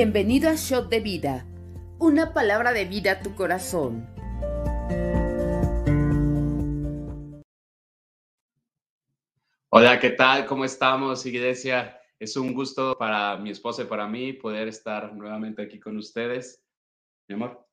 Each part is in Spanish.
Bienvenido a Shot de Vida, una palabra de vida a tu corazón. Hola, ¿qué tal? ¿Cómo estamos, iglesia? Es un gusto para mi esposa y para mí poder estar nuevamente aquí con ustedes. Mi amor.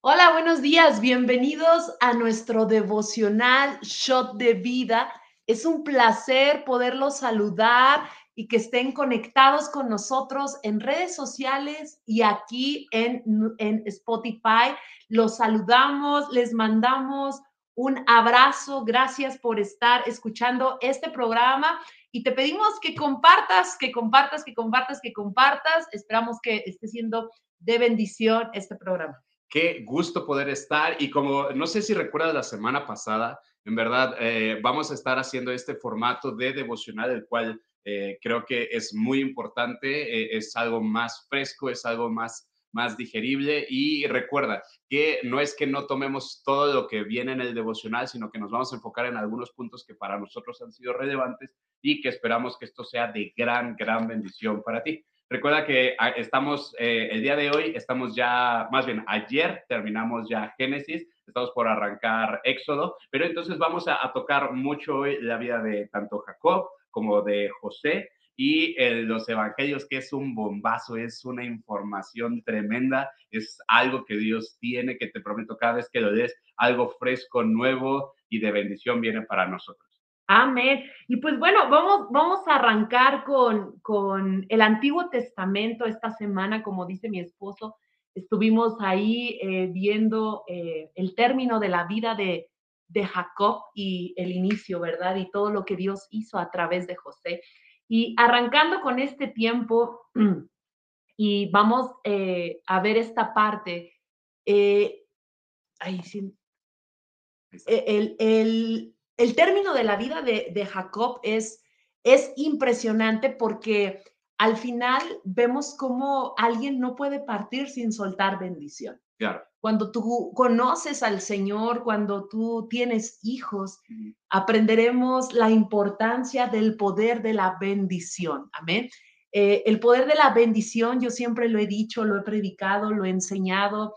Hola, buenos días. Bienvenidos a nuestro devocional Shot de Vida. Es un placer poderlos saludar y que estén conectados con nosotros en redes sociales y aquí en, en Spotify. Los saludamos, les mandamos un abrazo, gracias por estar escuchando este programa y te pedimos que compartas, que compartas, que compartas, que compartas. Esperamos que esté siendo de bendición este programa. Qué gusto poder estar y como no sé si recuerdas la semana pasada, en verdad eh, vamos a estar haciendo este formato de devocional, el cual eh, creo que es muy importante, eh, es algo más fresco, es algo más, más digerible y recuerda que no es que no tomemos todo lo que viene en el devocional, sino que nos vamos a enfocar en algunos puntos que para nosotros han sido relevantes y que esperamos que esto sea de gran, gran bendición para ti. Recuerda que ah, estamos, eh, el día de hoy, estamos ya, más bien ayer terminamos ya Génesis, estamos por arrancar Éxodo, pero entonces vamos a, a tocar mucho hoy la vida de tanto Jacob como de José y los evangelios, que es un bombazo, es una información tremenda, es algo que Dios tiene, que te prometo cada vez que lo des, algo fresco, nuevo y de bendición viene para nosotros. Amén. Y pues bueno, vamos, vamos a arrancar con, con el Antiguo Testamento esta semana, como dice mi esposo. Estuvimos ahí eh, viendo eh, el término de la vida de, de Jacob y el inicio, ¿verdad? Y todo lo que Dios hizo a través de José. Y arrancando con este tiempo, y vamos eh, a ver esta parte, eh, sí, e, el, el, el, término de la vida de, de Jacob es, es impresionante porque al final vemos cómo alguien no puede partir sin soltar bendición. Claro. Cuando tú conoces al Señor, cuando tú tienes hijos, aprenderemos la importancia del poder de la bendición. Amén. Eh, el poder de la bendición, yo siempre lo he dicho, lo he predicado, lo he enseñado,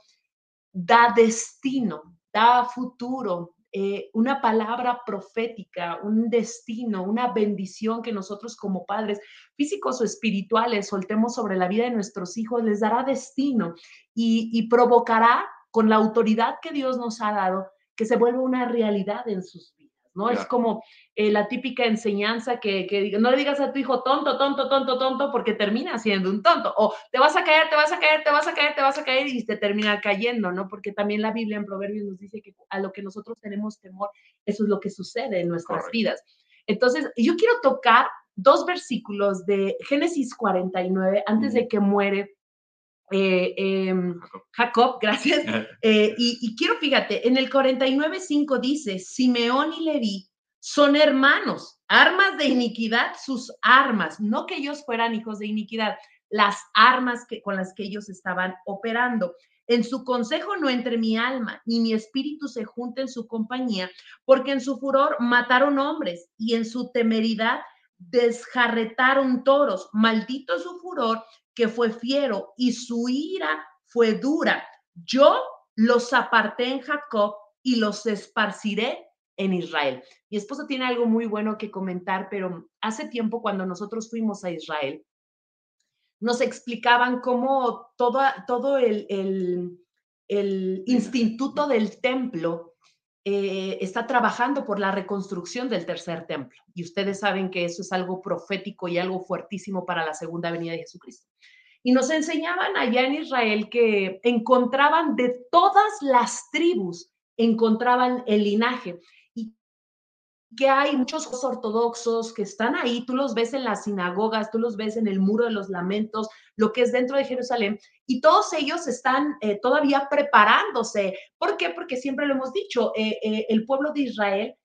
da destino, da futuro, eh, una palabra profética, un destino, una bendición que nosotros como padres físicos o espirituales soltemos sobre la vida de nuestros hijos, les dará destino y, provocará con la autoridad que Dios nos ha dado que se vuelva una realidad en sus vidas. ¿No? Es como eh, la típica enseñanza que, que, no le digas a tu hijo tonto, tonto, tonto, tonto, porque termina siendo un tonto. O te vas a caer, te vas a caer, te vas a caer, te vas a caer y te termina cayendo, ¿no? Porque también la Biblia en Proverbios nos dice que a lo que nosotros tenemos temor, eso es lo que sucede en nuestras vidas. Entonces, yo quiero tocar dos versículos de Génesis 49 antes de que muere eh, em, Jacob. gracias. Eh, y, quiero, fíjate, en el 49.5 dice, Simeón y Leví son hermanos, armas de iniquidad, sus armas, no que ellos fueran hijos de iniquidad, las armas que, con las que ellos estaban operando. En su consejo no entre mi alma, ni mi espíritu se junte en su compañía, porque en su furor mataron hombres y en su temeridad desjarretaron toros. Maldito su furor que fue fiero y su ira fue dura. Yo los aparté en Jacob y los esparciré en Israel. Mi esposo tiene algo muy bueno que comentar, pero hace tiempo cuando nosotros fuimos a Israel, nos explicaban cómo todo, todo el, el, el instituto del templo eh, está trabajando por la reconstrucción del tercer templo. Y ustedes saben que eso es algo profético y algo fuertísimo para la segunda venida de Jesucristo. Y nos enseñaban allá en Israel que encontraban de todas las tribus, encontraban el linaje que hay muchos ortodoxos que están ahí, tú los ves en las sinagogas, tú los ves en el muro de los lamentos, lo que es dentro de Jerusalén, y todos ellos están eh, todavía preparándose. ¿Por qué? Porque siempre lo hemos dicho, eh, eh, el pueblo de Israel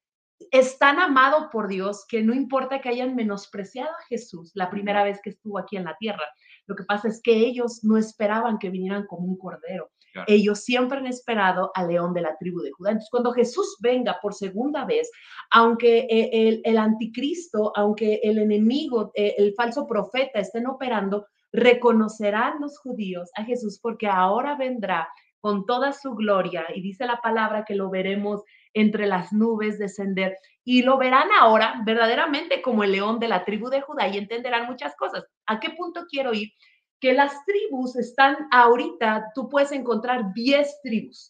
es tan amado por Dios que no importa que hayan menospreciado a Jesús la primera vez que estuvo aquí en la tierra. Lo que pasa es que ellos no esperaban que vinieran como un cordero. Ellos siempre han esperado al león de la tribu de Judá. Entonces, cuando Jesús venga por segunda vez, aunque eh, el, anticristo, aunque el enemigo, eh, el falso profeta estén operando, reconocerán los judíos a Jesús porque ahora vendrá con toda su gloria y dice la palabra que lo veremos entre las nubes descender y lo verán ahora verdaderamente como el león de la tribu de Judá y entenderán muchas cosas. ¿A qué punto quiero ir? Que las tribus están ahorita, tú puedes encontrar 10 tribus,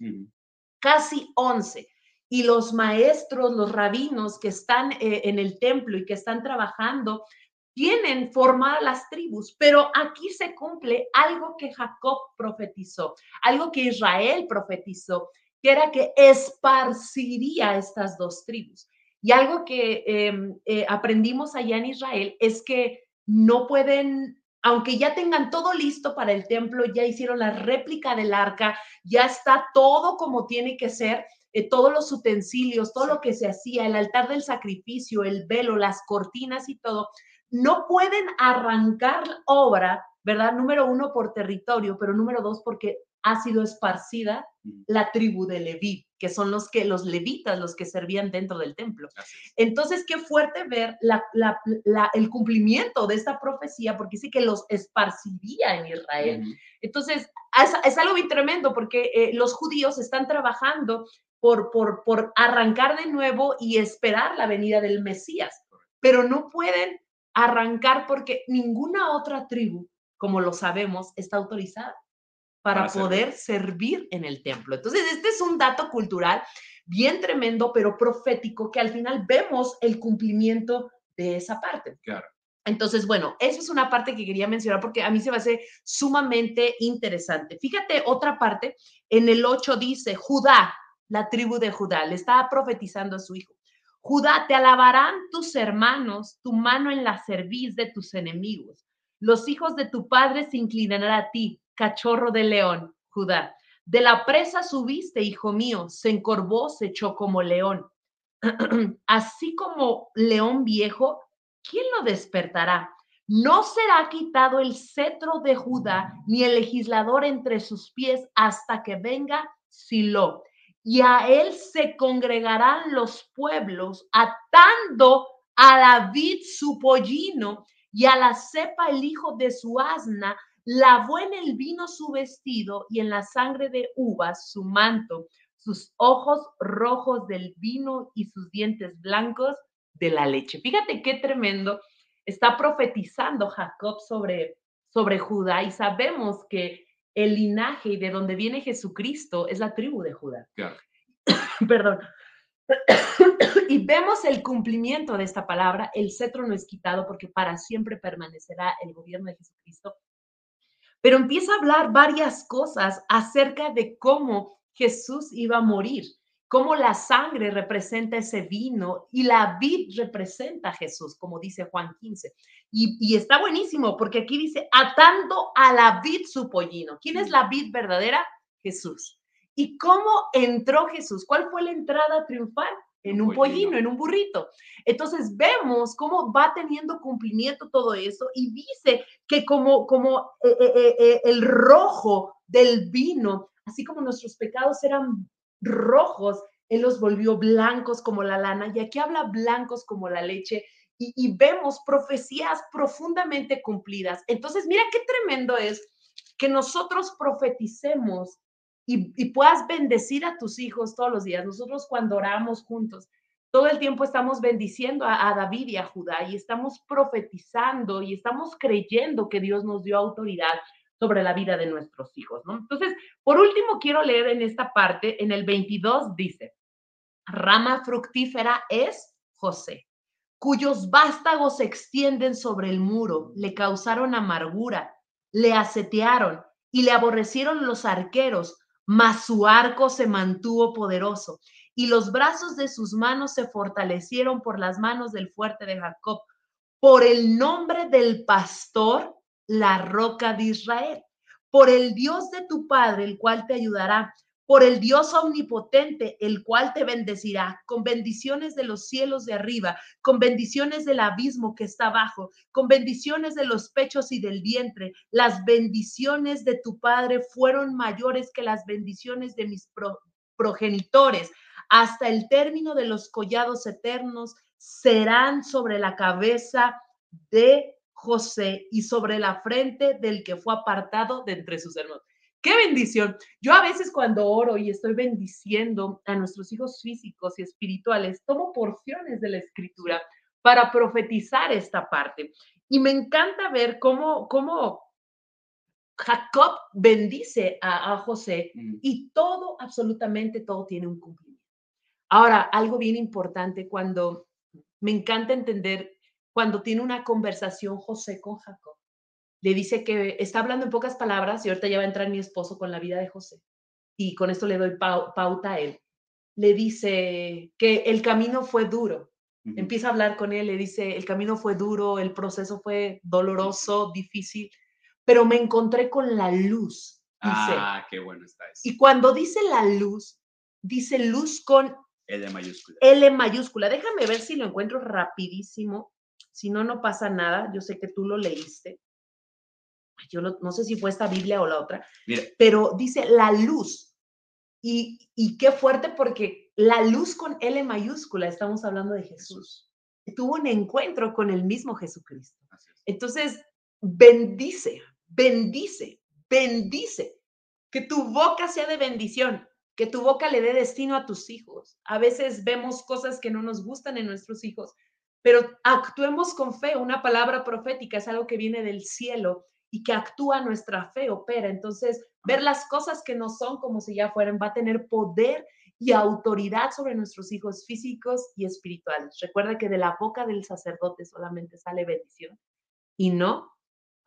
casi 11 y los maestros, los rabinos que están eh, en el templo y que están trabajando, tienen formadas las tribus, pero aquí se cumple algo que Jacob profetizó, algo que Israel profetizó, que era que esparciría estas dos tribus. Y algo que em, eh, aprendimos allá en Israel es que no pueden, aunque ya tengan todo listo para el templo, ya hicieron la réplica del arca, ya está todo como tiene que ser, eh, todos los utensilios, todo lo que se hacía, el altar del sacrificio, el velo, las cortinas y todo, no pueden arrancar obra, ¿verdad? Número uno, por territorio, pero número dos, porque ha sido esparcida la tribu de Leví, que son los que los levitas, los que servían dentro del templo. Entonces, qué fuerte ver el cumplimiento de esta profecía, porque sí que los esparciría en Israel. Entonces, es, algo muy tremendo, porque eh, los judíos están trabajando por, por, por arrancar de nuevo y esperar la venida del Mesías, pero no pueden arrancar porque ninguna otra tribu, como lo sabemos, está autorizada para, poder servir. en el templo. Entonces, este es un dato cultural bien tremendo, pero profético, que al final vemos el cumplimiento de esa parte. Claro. Entonces, bueno, eso es una parte que quería mencionar porque a mí se me hace sumamente interesante. Fíjate, otra parte, en el 8 dice, Judá, la tribu de Judá, le estaba profetizando a su hijo. Judá, te alabarán tus hermanos, tu mano en la cerviz de tus enemigos. Los hijos de tu padre se inclinarán a ti, cachorro de león, Judá. De la presa subiste, hijo mío, se encorvó, se echó como león. Así como león viejo, ¿quién lo despertará? No será quitado el cetro de Judá, ni el legislador entre sus pies hasta que venga Silo y a él se congregarán los pueblos, atando a David su pollino y a la cepa el hijo de su asna, lavó en el vino su vestido y en la sangre de uvas su manto, sus ojos rojos del vino y sus dientes blancos de la leche. Fíjate qué tremendo está profetizando Jacob sobre, sobre Judá y sabemos que el linaje y de donde viene Jesucristo es la tribu de Judá. Perdón. y vemos el cumplimiento de esta palabra, el cetro no es quitado porque para siempre permanecerá el gobierno de Jesucristo. Pero empieza a hablar varias cosas acerca de cómo Jesús iba a morir cómo la sangre representa ese vino y la vid representa a Jesús, como dice Juan 15. Y, está buenísimo porque aquí dice, atando a la vid su pollino. ¿Quién es la vid verdadera? Jesús. ¿Y cómo entró Jesús? ¿Cuál fue la entrada triunfal? En un, pollino, en un burrito. Entonces vemos cómo va teniendo cumplimiento todo eso y dice que como, como eh, eh, eh, el rojo del vino, así como nuestros pecados eran rojos, Él los volvió blancos como la lana, y aquí habla blancos como la leche, y, vemos profecías profundamente cumplidas. Entonces, mira qué tremendo es que nosotros profeticemos y, puedas bendecir a tus hijos todos los días. Nosotros cuando oramos juntos, todo el tiempo estamos bendiciendo a, a, David y a Judá y estamos profetizando y estamos creyendo que Dios nos dio autoridad sobre la vida de nuestros hijos, ¿no? Entonces, por último, quiero leer en esta parte, en el 22 dice, rama fructífera es José, cuyos vástagos se extienden sobre el muro, le causaron amargura, le asetearon y le aborrecieron los arqueros, mas su arco se mantuvo poderoso y los brazos de sus manos se fortalecieron por las manos del fuerte de Jacob. Por el nombre del pastor la roca de Israel, por el Dios de tu Padre, el cual te ayudará, por el Dios omnipotente, el cual te bendecirá, con bendiciones de los cielos de arriba, con bendiciones del abismo que está abajo, con bendiciones de los pechos y del vientre. Las bendiciones de tu Padre fueron mayores que las bendiciones de mis progenitores. Hasta el término de los collados eternos serán sobre la cabeza de José y sobre la frente del que fue apartado de entre sus hermanos. ¡Qué bendición! Yo a veces cuando oro y estoy bendiciendo a nuestros hijos físicos y espirituales, tomo porciones de la escritura para profetizar esta parte. Y me encanta ver cómo, cómo Jacob bendice a, José mm. y todo, absolutamente todo tiene un cumplimiento. Ahora, algo bien importante cuando me encanta entender cuando tiene una conversación José con Jacob. Le dice que está hablando en pocas palabras y ahorita ya va a entrar mi esposo con la vida de José. Y con esto le doy pauta a él. Le dice que el camino fue duro. Empieza a hablar con él, le dice, el camino fue duro, el proceso fue doloroso, difícil, pero me encontré con la luz. ah, qué bueno está eso. Y cuando dice la luz, dice luz con L mayúscula. L mayúscula. Déjame ver si lo encuentro rapidísimo. Si no, no pasa nada. Yo sé que tú lo leíste. Yo no, sé si fue esta Biblia o la otra. Pero dice la luz. Y, y qué fuerte porque la luz con L mayúscula, estamos hablando de Jesús. Tuvo un encuentro con el mismo Jesucristo. Entonces, bendice, bendice, bendice. Que tu boca sea de bendición, que tu boca le dé destino a tus hijos. A veces vemos cosas que no nos gustan en nuestros hijos, pero actuemos con fe. Una palabra profética es algo que viene del cielo y que actúa nuestra fe, opera. Entonces, ver las cosas que no son como si ya fueran va a tener poder y autoridad sobre nuestros hijos físicos y espirituales. Recuerda que de la boca del sacerdote solamente sale bendición y no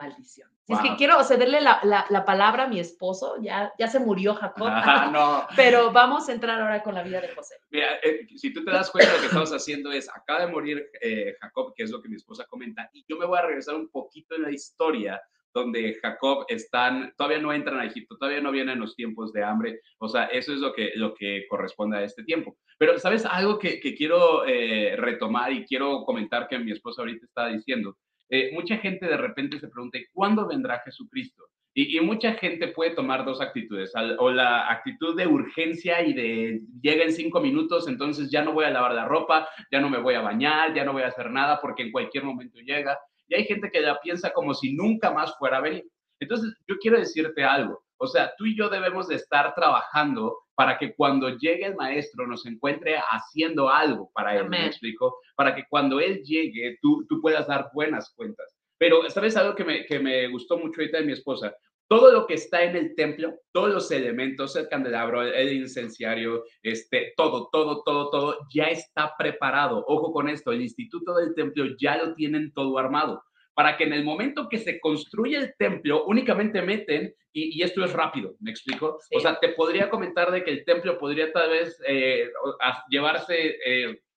maldición. es que quiero cederle la, la, palabra a mi esposo, ya, ya se murió Jacob, no. pero vamos a entrar ahora con la vida de José. Mira, eh, si tú te das cuenta, lo que estamos haciendo es, acaba de morir eh, Jacob, que es lo que mi esposa comenta, y yo me voy a regresar un poquito en la historia donde Jacob están, todavía no entran a Egipto, todavía no vienen los tiempos de hambre, o sea, eso es lo que, lo que corresponde a este tiempo. Pero, ¿sabes? Algo que, que quiero eh, retomar y quiero comentar que mi esposa ahorita está diciendo, eh, mucha gente de repente se pregunta, ¿cuándo vendrá Jesucristo? Y, mucha gente puede tomar dos actitudes, o la actitud de urgencia y de llega en cinco minutos, entonces ya no voy a lavar la ropa, ya no me voy a bañar, ya no voy a hacer nada porque en cualquier momento llega. Y hay gente que ya piensa como si nunca más fuera a venir. Entonces, yo quiero decirte algo. O sea, tú y yo debemos de estar trabajando para que cuando llegue el maestro nos encuentre haciendo algo para él, ¿me explico? Para que cuando él llegue tú, tú puedas dar buenas cuentas. Pero, ¿sabes algo que me, que me gustó mucho ahorita de mi esposa? Todo lo que está en el templo, todos los elementos, el candelabro, el incenciario, este, todo, todo, todo, todo, ya está preparado. Ojo con esto, el instituto del templo ya lo tienen todo armado para que en el momento que se construye el templo únicamente meten, y, esto es rápido, ¿me explico? O sea, te podría comentar de que el templo podría tal vez eh, llevarse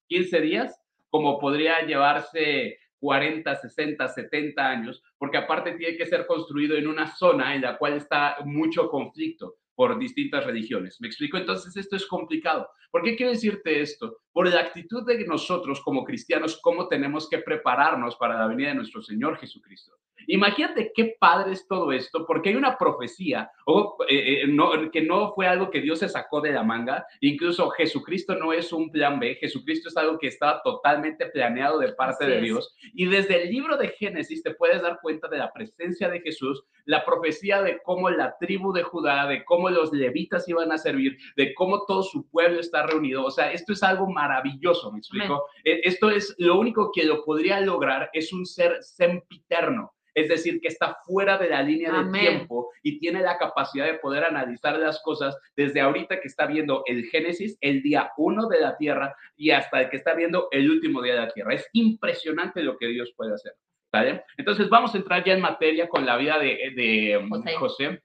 15 eh, días, como podría llevarse 40, 60, 70 años, porque aparte tiene que ser construido en una zona en la cual está mucho conflicto por distintas religiones. ¿Me explico? Entonces esto es complicado. ¿Por qué quiero decirte esto? Por la actitud de nosotros como cristianos, cómo tenemos que prepararnos para la venida de nuestro Señor Jesucristo. Imagínate qué padre es todo esto, porque hay una profecía o, eh, eh, que no fue algo que Dios se sacó de la manga. Incluso Jesucristo no es un plan B, Jesucristo es algo que estaba totalmente planeado de parte de Dios. Y desde el libro de Génesis te puedes dar cuenta de la presencia de Jesús, la profecía de cómo la tribu de Judá, de cómo los levitas iban a servir, de cómo todo su pueblo está reunido. O sea, esto es algo maravilloso, ¿me explico? E, esto es lo único que lo podría lograr, es un ser sempiterno es decir, que está fuera de la línea del tiempo y tiene la capacidad de poder analizar las cosas desde ahorita que está viendo el Génesis, el día uno de la Tierra, y hasta el que está viendo el último día de la Tierra. Es impresionante lo que Dios puede hacer. ¿vale? Entonces vamos a entrar ya en materia con la vida de, de José.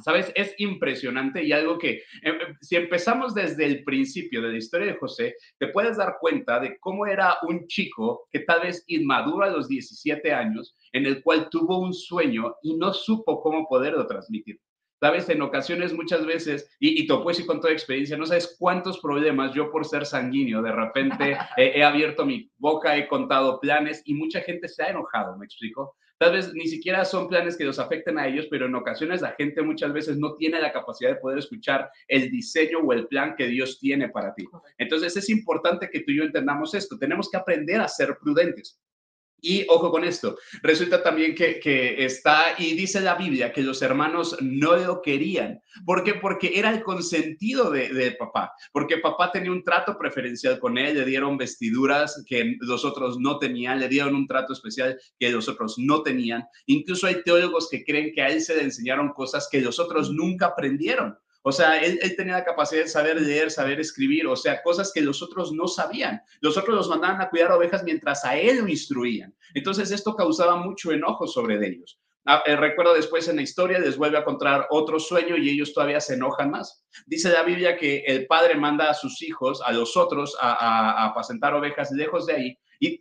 ¿Sabes? Es impresionante y algo que, em, em, si empezamos desde el principio de la historia de José, te puedes dar cuenta de cómo era un chico que tal vez inmaduro a los 17 años, en el cual tuvo un sueño y no supo cómo poderlo transmitir. Sabes, en ocasiones, muchas veces, y, y te puedo con toda experiencia, no sabes cuántos problemas yo por ser sanguíneo, de repente he abierto mi boca, he contado planes y mucha gente se ha enojado, ¿me explico? Tal vez ni siquiera son planes que los afecten a ellos, pero en ocasiones la gente muchas veces no tiene la capacidad de poder escuchar el diseño o el plan que Dios tiene para ti. Entonces es importante que tú y yo entendamos esto. Tenemos que aprender a ser prudentes. Y ojo con esto, resulta también que, está, y dice la Biblia, que los hermanos no lo querían. ¿Por qué? Porque era el consentido de, papá, porque papá tenía un trato preferencial con él, le dieron vestiduras que los otros no tenían, le dieron un trato especial que los otros no tenían. Incluso hay teólogos que creen que a él se le enseñaron cosas que los otros nunca aprendieron. O sea, él, tenía la capacidad de saber leer, saber escribir, o sea, cosas que los otros no sabían. Los otros los mandaban a cuidar ovejas mientras a él lo instruían. Entonces esto causaba mucho enojo sobre ellos. Ah, eh, recuerdo después en la historia, les vuelve a contar otro sueño y ellos todavía se enojan más. Dice la Biblia que el padre manda a sus hijos, a los otros, a, apacentar ovejas lejos de ahí.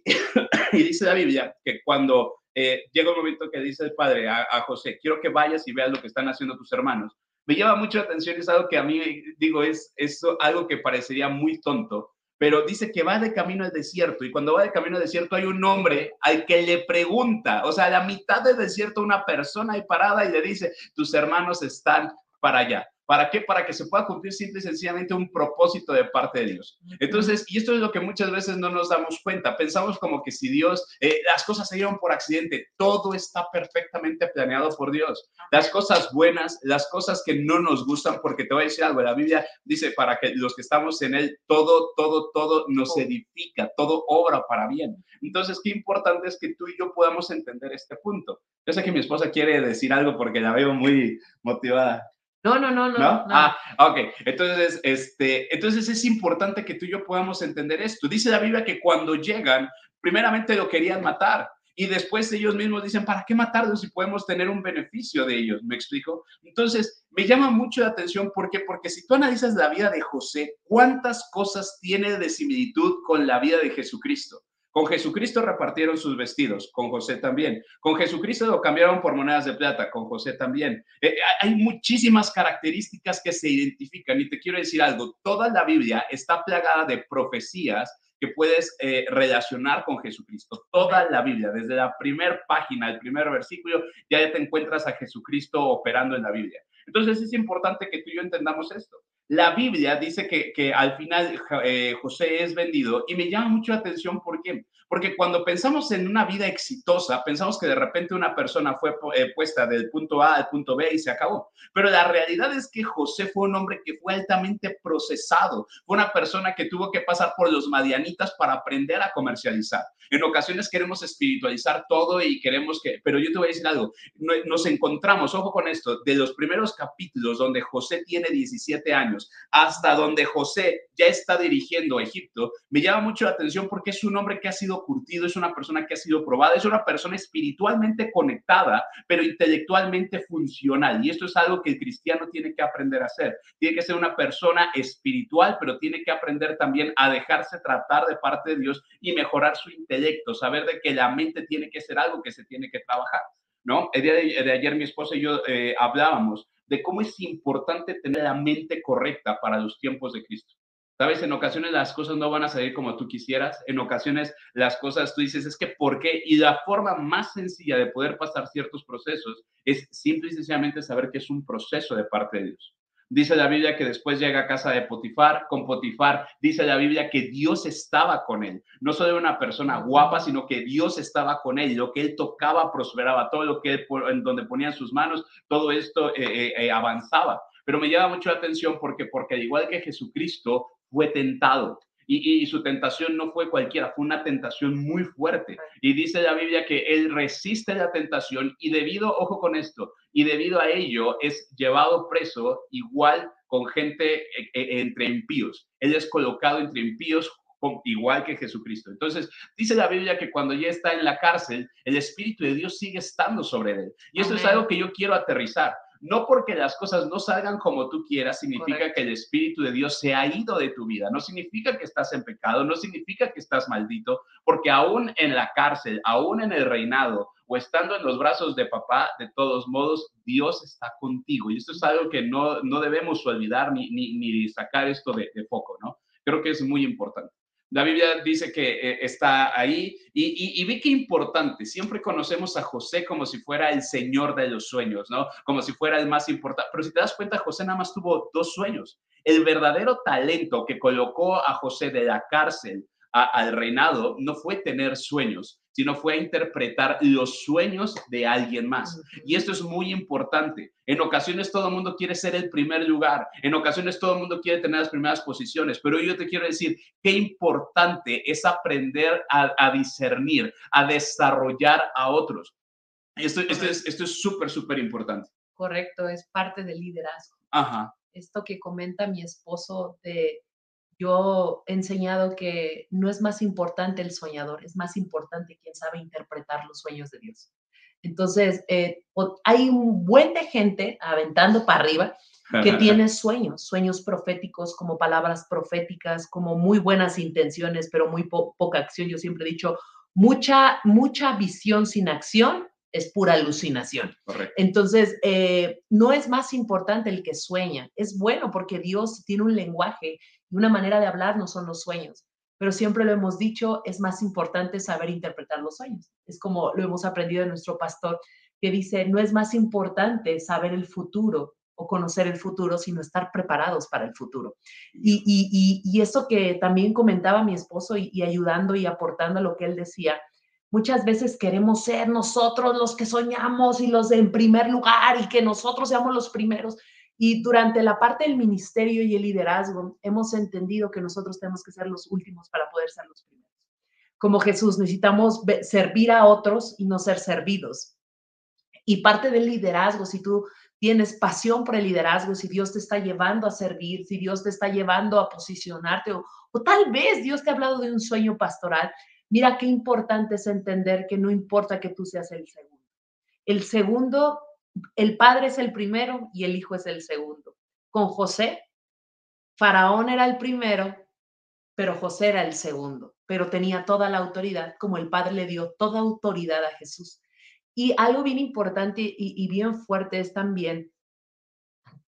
Y, dice la Biblia que cuando eh, llega el momento que dice el padre a, a, José, quiero que vayas y veas lo que están haciendo tus hermanos me llama mucho la atención, es algo que a mí, digo, es, es algo que parecería muy tonto, pero dice que va de camino al desierto y cuando va de camino al desierto hay un hombre al que le pregunta, o sea, a la mitad del desierto una persona ahí parada y le dice, tus hermanos están para allá. ¿Para qué? Para que se pueda cumplir simple y sencillamente un propósito de parte de Dios. Entonces, y esto es lo que muchas veces no nos damos cuenta. Pensamos como que si Dios, eh, las cosas se dieron por accidente, todo está perfectamente planeado por Dios. Las cosas buenas, las cosas que no nos gustan, porque te voy a decir algo, la Biblia dice, para que los que estamos en Él, todo, todo, todo nos edifica, todo obra para bien. Entonces, qué importante es que tú y yo podamos entender este punto. Yo sé que mi esposa quiere decir algo porque la veo muy motivada. No, no, no, no. ¿No? Ah, ok. Entonces, este, entonces es importante que tú y yo podamos entender esto. Dice la Biblia que cuando llegan, primeramente lo querían matar. Y después ellos mismos dicen, ¿para qué matarlos si podemos tener un beneficio de ellos? ¿Me explico? Entonces, me llama mucho la atención ¿por qué? porque si tú analizas la vida de José, ¿cuántas cosas tiene de similitud con la vida de Jesucristo? Con Jesucristo repartieron sus vestidos, con José también. Con Jesucristo lo cambiaron por monedas de plata, con José también. Eh, eh, hay muchísimas características que se identifican y te quiero decir algo, toda la Biblia está plagada de profecías que puedes eh, relacionar con Jesucristo. Toda la Biblia, desde la primera página, el primer versículo, ya te encuentras a Jesucristo operando en la Biblia. Entonces es importante que tú y yo entendamos esto. La Biblia dice que, que al final eh, José es vendido y me llama mucho la atención ¿por qué? Porque cuando pensamos en una vida exitosa, pensamos que de repente una persona fue eh, puesta del punto A al punto B y se acabó. Pero la realidad es que José fue un hombre que fue altamente procesado. Fue una persona que tuvo que pasar por los madianitas para aprender a comercializar. En ocasiones queremos espiritualizar todo y queremos que, pero yo te voy a decir algo, nos encontramos, ojo con esto, de los primeros capítulos donde José tiene 17 años hasta donde José ya está dirigiendo a Egipto, me llama mucho la atención porque es un hombre que ha sido curtido, es una persona que ha sido probada, es una persona espiritualmente conectada, pero intelectualmente funcional. Y esto es algo que el cristiano tiene que aprender a hacer. Tiene que ser una persona espiritual, pero tiene que aprender también a dejarse tratar de parte de Dios y mejorar su intelecto, saber de que la mente tiene que ser algo que se tiene que trabajar. ¿No? El día de, ayer mi esposa y yo eh, hablábamos de cómo es importante tener la mente correcta para los tiempos de Cristo. Sabes, en ocasiones las cosas no van a salir como tú quisieras, en ocasiones las cosas tú dices, es que ¿por qué? Y la forma más sencilla de poder pasar ciertos procesos es simple y sencillamente saber que es un proceso de parte de Dios. Dice la Biblia que después llega a casa de Potifar, con Potifar, dice la Biblia que Dios estaba con él. No solo era una persona guapa, sino que Dios estaba con él. Lo que él tocaba prosperaba, todo lo que él, en donde ponían sus manos, todo esto eh, eh, eh, avanzaba. Pero me llama mucho la atención porque, porque al igual que Jesucristo, fue tentado. Y, su tentación no fue cualquiera, fue una tentación muy fuerte. Y dice la Biblia que él resiste la tentación y debido, ojo con esto, y debido a ello es llevado preso igual con gente eh, eh, entre impíos. Él es colocado entre impíos igual que Jesucristo. Entonces, dice la Biblia que cuando ya está en la cárcel, el Espíritu de Dios sigue estando sobre él. Y esto es algo que yo quiero aterrizar. No porque las cosas no salgan como tú quieras, significa que el Espíritu de Dios se ha ido de tu vida. No significa que estás en pecado, no significa que estás maldito, porque aún en la cárcel, aún en el reinado o estando en los brazos de papá, de todos modos, Dios está contigo. Y esto es algo que no, no debemos olvidar ni, ni, ni sacar esto de, de foco, ¿no? Creo que es muy importante. La Biblia dice que eh, está ahí y, y, vi qué importante. Siempre conocemos a José como si fuera el señor de los sueños, ¿no? Como si fuera el más importante. Pero si te das cuenta, José nada más tuvo dos sueños. El verdadero talento que colocó a José de la cárcel al reinado no fue tener sueños, sino fue a interpretar los sueños de alguien más. Y esto es muy importante. En ocasiones todo el mundo quiere ser el primer lugar, en ocasiones todo el mundo quiere tener las primeras posiciones, pero yo te quiero decir qué importante es aprender a, discernir, a desarrollar a otros. Esto, esto es esto es súper, súper importante. Correcto, es parte del liderazgo. Ajá. Esto que comenta mi esposo de yo he enseñado que no es más importante el soñador, es más importante quien sabe interpretar los sueños de Dios. Entonces, eh, hay un buen de gente aventando para arriba que tiene sueños, sueños proféticos, como palabras proféticas, como muy buenas intenciones, pero muy poca acción. Yo siempre he dicho, mucha, mucha visión sin acción es pura alucinación. Entonces, eh, no es más importante el que sueña, es bueno porque Dios tiene un lenguaje y una manera de hablar, no son los sueños, pero siempre lo hemos dicho, es más importante saber interpretar los sueños. Es como lo hemos aprendido de nuestro pastor, que dice, no es más importante saber el futuro o conocer el futuro, sino estar preparados para el futuro. Y, y, y, eso que también comentaba mi esposo y, ayudando y aportando a lo que él decía, Muchas veces queremos ser nosotros los que soñamos y los de en primer lugar y que nosotros seamos los primeros. Y durante la parte del ministerio y el liderazgo hemos entendido que nosotros tenemos que ser los últimos para poder ser los primeros. Como Jesús, necesitamos servir a otros y no ser servidos. Y parte del liderazgo, si tú tienes pasión por el liderazgo, si Dios te está llevando a servir, si Dios te está llevando a posicionarte o, o tal vez Dios te ha hablado de un sueño pastoral, Mira qué importante es entender que no importa que tú seas el segundo. El segundo, el padre es el primero y el hijo es el segundo. Con José, Faraón era el primero, pero José era el segundo, pero tenía toda la autoridad, como el padre le dio toda autoridad a Jesús. Y algo bien importante y, bien fuerte es también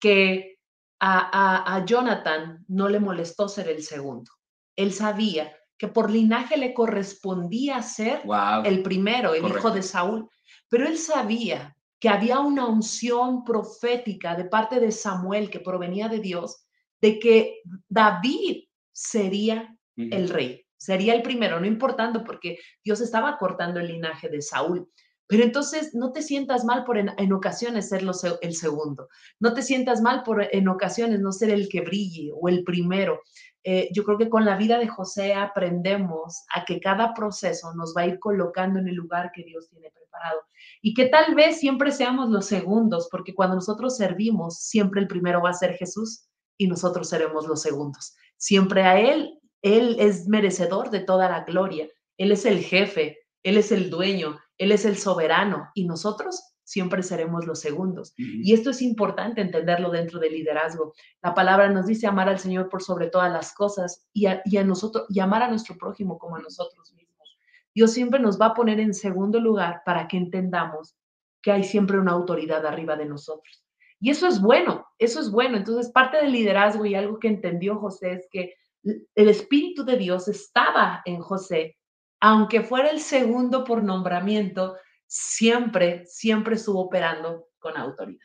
que a, a Jonathan no le molestó ser el segundo. Él sabía que por linaje le correspondía ser el primero, el hijo de Saúl. Pero él sabía que había una unción profética de parte de Samuel que provenía de Dios, de que David sería el rey, sería el primero, no importando porque Dios estaba cortando el linaje de Saúl. Pero entonces no te sientas mal por en, ocasiones ser el segundo, no te sientas mal por en ocasiones no ser el que brille o el primero. Eh, yo creo que con la vida de José aprendemos a que cada proceso nos va a ir colocando en el lugar que Dios tiene preparado y que tal vez siempre seamos los segundos, porque cuando nosotros servimos, siempre el primero va a ser Jesús y nosotros seremos los segundos. Siempre a Él, Él es merecedor de toda la gloria, Él es el jefe, Él es el dueño, Él es el soberano y nosotros siempre seremos los segundos. Y esto es importante entenderlo dentro del liderazgo. La palabra nos dice amar al Señor por sobre todas las cosas y a, nosotros, y amar a nuestro prójimo como a nosotros mismos. Dios siempre nos va a poner en segundo lugar para que entendamos que hay siempre una autoridad arriba de nosotros. Y eso es bueno, eso es bueno. Entonces, parte del liderazgo y algo que entendió José es que el Espíritu de Dios estaba en José, aunque fuera el segundo por nombramiento, siempre, siempre estuvo operando con autoridad.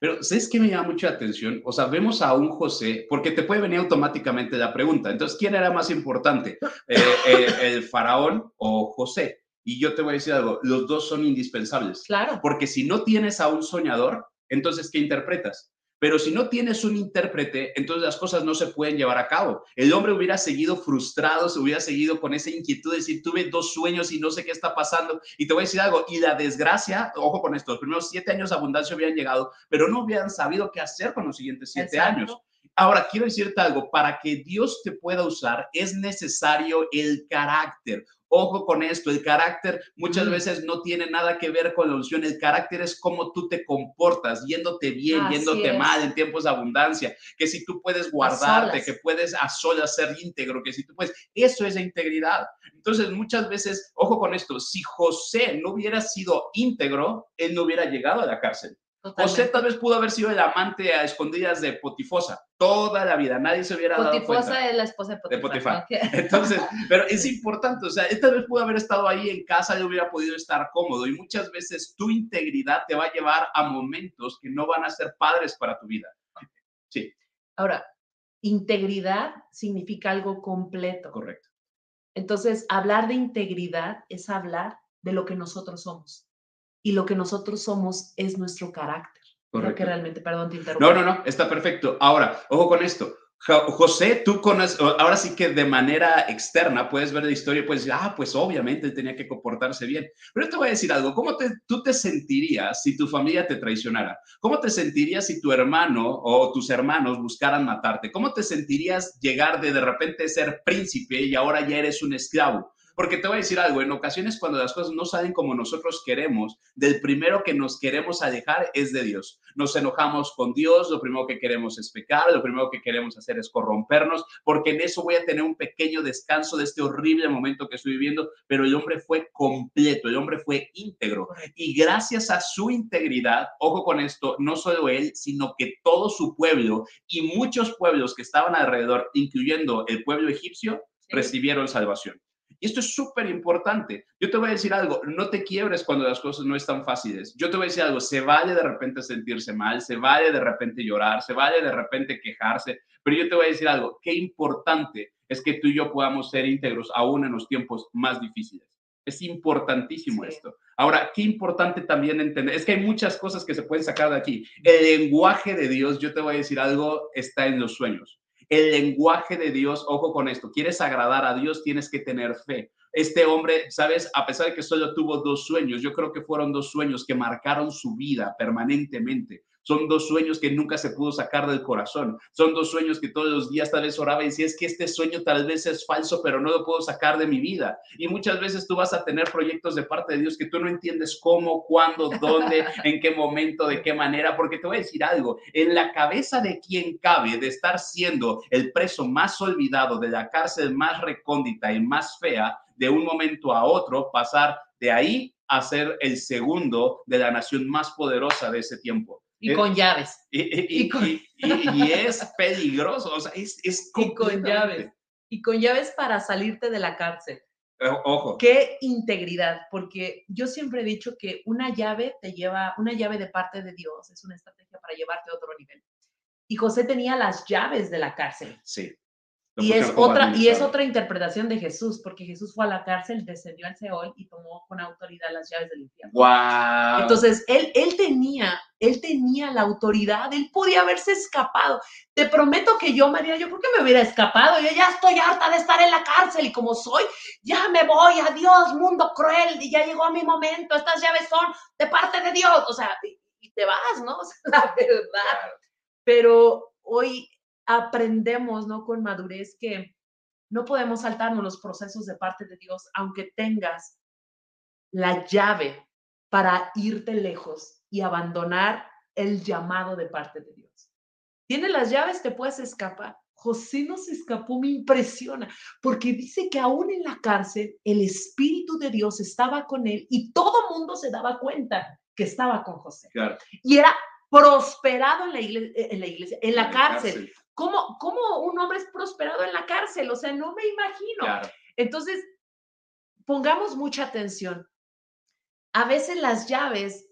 Pero, ¿sabes qué me llama mucha atención? O sea, vemos a un José, porque te puede venir automáticamente la pregunta. Entonces, ¿quién era más importante? Eh, eh, ¿El faraón o José? Y yo te voy a decir algo, los dos son indispensables. Claro. Porque si no tienes a un soñador, entonces, ¿qué interpretas? Pero si no tienes un intérprete, entonces las cosas no se pueden llevar a cabo. El hombre hubiera seguido frustrado, se hubiera seguido con esa inquietud de decir, tuve dos sueños y no sé qué está pasando. Y te voy a decir algo, y la desgracia, ojo con esto, los primeros siete años de abundancia hubieran llegado, pero no hubieran sabido qué hacer con los siguientes siete años. Ahora, quiero decirte algo, para que Dios te pueda usar es necesario el carácter. Ojo con esto, el carácter muchas veces no tiene nada que ver con la unción, el carácter es cómo tú te comportas, yéndote bien, yéndote mal en tiempos de abundancia, que si tú puedes guardarte, que puedes a solas ser íntegro, que si tú puedes, eso es la integridad. Entonces, muchas veces, ojo con esto, si José no hubiera sido íntegro, él no hubiera llegado a la cárcel. José tal vez pudo haber sido el amante a escondidas de Potifosa toda la vida. Nadie se hubiera dado cuenta. Potifosa es la esposa de Potifar. Entonces, pero es importante, o sea, esta vez pudo haber estado ahí en casa y hubiera podido estar cómodo. Y muchas veces tu integridad te va a llevar a momentos que no van a ser padres para tu vida. Sí. Ahora, integridad significa algo completo. Correcto. Entonces, hablar de integridad es hablar de lo que nosotros somos. Y lo que nosotros somos es nuestro carácter. Creo que realmente, perdón, te interrumpo. No, no, no, está perfecto. Ahora, ojo con esto. José, tú conoces, ahora sí que de manera externa puedes ver la historia y puedes decir, ah, pues obviamente tenía que comportarse bien. Pero yo te voy a decir algo, ¿cómo te, tú te sentirías si tu familia te traicionara? ¿Cómo te sentirías si tu hermano o tus hermanos buscaran matarte? ¿Cómo te sentirías llegar de de repente ser príncipe y ahora ya eres un esclavo? Porque te voy a decir algo, en ocasiones cuando las cosas no salen como nosotros queremos, del primero que nos queremos alejar es de Dios. Nos enojamos con Dios, lo primero que queremos es pecar, lo primero que queremos hacer es corrompernos, porque en eso voy a tener un pequeño descanso de este horrible momento que estoy viviendo, pero el hombre fue completo, el hombre fue íntegro. Y gracias a su integridad, ojo con esto, no solo él, sino que todo su pueblo y muchos pueblos que estaban alrededor, incluyendo el pueblo egipcio, recibieron salvación. Y esto es súper importante. Yo te voy a decir algo, no te quiebres cuando las cosas no están fáciles. Yo te voy a decir algo, se vale de repente sentirse mal, se vale de repente llorar, se vale de repente quejarse, pero yo te voy a decir algo, qué importante es que tú y yo podamos ser íntegros aún en los tiempos más difíciles. Es importantísimo esto. Ahora, qué importante también entender, es que hay muchas cosas que se pueden sacar de aquí. El lenguaje de Dios, yo te voy a decir algo, está en los sueños. El lenguaje de Dios, ojo con esto, quieres agradar a Dios, tienes que tener fe. Este hombre, sabes, a pesar de que solo tuvo dos sueños, yo creo que fueron dos sueños que marcaron su vida permanentemente. Son dos sueños que nunca se pudo sacar del corazón. Son dos sueños que todos los días tal vez oraba y decía, es que este sueño tal vez es falso, pero no lo puedo sacar de mi vida. Y muchas veces tú vas a tener proyectos de parte de Dios que tú no entiendes cómo, cuándo, dónde, en qué momento, de qué manera, porque te voy a decir algo, en la cabeza de quien cabe de estar siendo el preso más olvidado de la cárcel más recóndita y más fea, de un momento a otro, pasar de ahí a ser el segundo de la nación más poderosa de ese tiempo. Y con llaves. Y, es peligroso, o sea, es, es y con llaves. Y con llaves para salirte de la cárcel. Ojo. Qué integridad, porque yo siempre he dicho que una llave te lleva, una llave de parte de Dios es una estrategia para llevarte a otro nivel. Y José tenía las llaves de la cárcel. Sí. Y es, otra, y es otra interpretación de Jesús, porque Jesús fue a la cárcel, descendió al Seol y tomó con autoridad las llaves del infierno. Wow. Entonces, él, él, tenía, él tenía la autoridad, él podía haberse escapado. Te prometo que yo, María, yo, ¿por qué me hubiera escapado? Yo ya estoy harta de estar en la cárcel y como soy, ya me voy, adiós, mundo cruel, y ya llegó mi momento, estas llaves son de parte de Dios. O sea, y, te vas, ¿no? la verdad. Pero hoy aprendemos, ¿no? Con madurez que no podemos saltarnos los procesos de parte de Dios, aunque tengas la llave para irte lejos y abandonar el llamado de parte de Dios. Tienes las llaves, te puedes escapar. José no se escapó, me impresiona, porque dice que aún en la cárcel el Espíritu de Dios estaba con él y todo mundo se daba cuenta que estaba con José. Y era prosperado en la iglesia, en la, iglesia, en la, cárcel. ¿Cómo, ¿Cómo, un hombre es prosperado en la cárcel? O sea, no me imagino. Entonces, pongamos mucha atención. A veces las llaves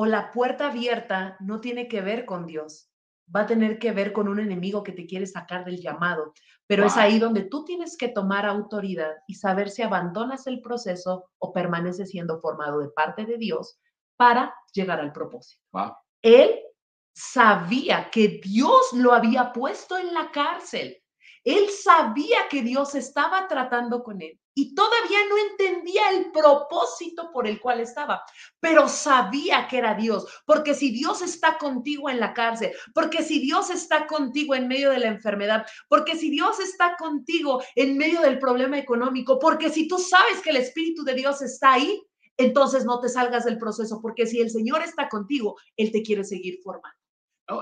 o la puerta abierta no tiene que ver con Dios. Va a tener que ver con un enemigo que te quiere sacar del llamado. Pero es ahí donde tú tienes que tomar autoridad y saber si abandonas el proceso o permaneces siendo formado de parte de Dios para llegar al propósito. Él sabía que Dios lo había puesto en la cárcel. Él sabía que Dios estaba tratando con él y todavía no entendía el propósito por el cual estaba, pero sabía que era Dios, porque si Dios está contigo en la cárcel, porque si Dios está contigo en medio de la enfermedad, porque si Dios está contigo en medio del problema económico, porque si tú sabes que el Espíritu de Dios está ahí, entonces no te salgas del proceso, porque si el Señor está contigo, Él te quiere seguir formando.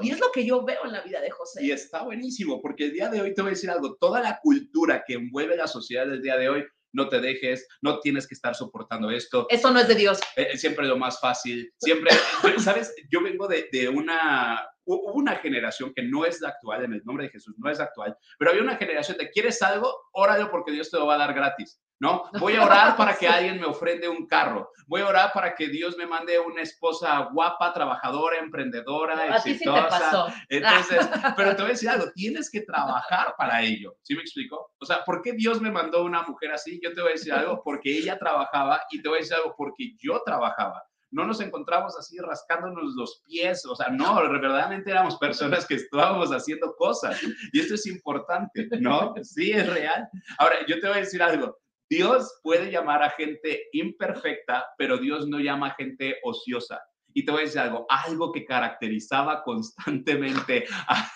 Y es lo que yo veo en la vida de José. Y está buenísimo, porque el día de hoy te voy a decir algo, toda la cultura que envuelve la sociedad del día de hoy, no te dejes, no tienes que estar soportando esto. Eso no es de Dios. Eh, siempre lo más fácil, siempre, ¿sabes? Yo vengo de, de una, una generación que no es la actual, en el nombre de Jesús, no es actual, pero había una generación de, ¿quieres algo? Óralo porque Dios te lo va a dar gratis. ¿No? Voy a orar para que alguien me ofrende un carro. Voy a orar para que Dios me mande una esposa guapa, trabajadora, emprendedora, exitosa. Entonces, pero te voy a decir algo, tienes que trabajar para ello. ¿Sí me explico? O sea, ¿por qué Dios me mandó una mujer así? Yo te voy a decir algo, porque ella trabajaba y te voy a decir algo, porque yo trabajaba no nos encontramos así rascándonos los pies, o sea, no, verdaderamente éramos personas que estábamos haciendo cosas y esto es importante, ¿no? Sí, es real. Ahora, yo te voy a decir algo, Dios puede llamar a gente imperfecta, pero Dios no llama a gente ociosa. Y te voy a decir algo, algo que caracterizaba constantemente a...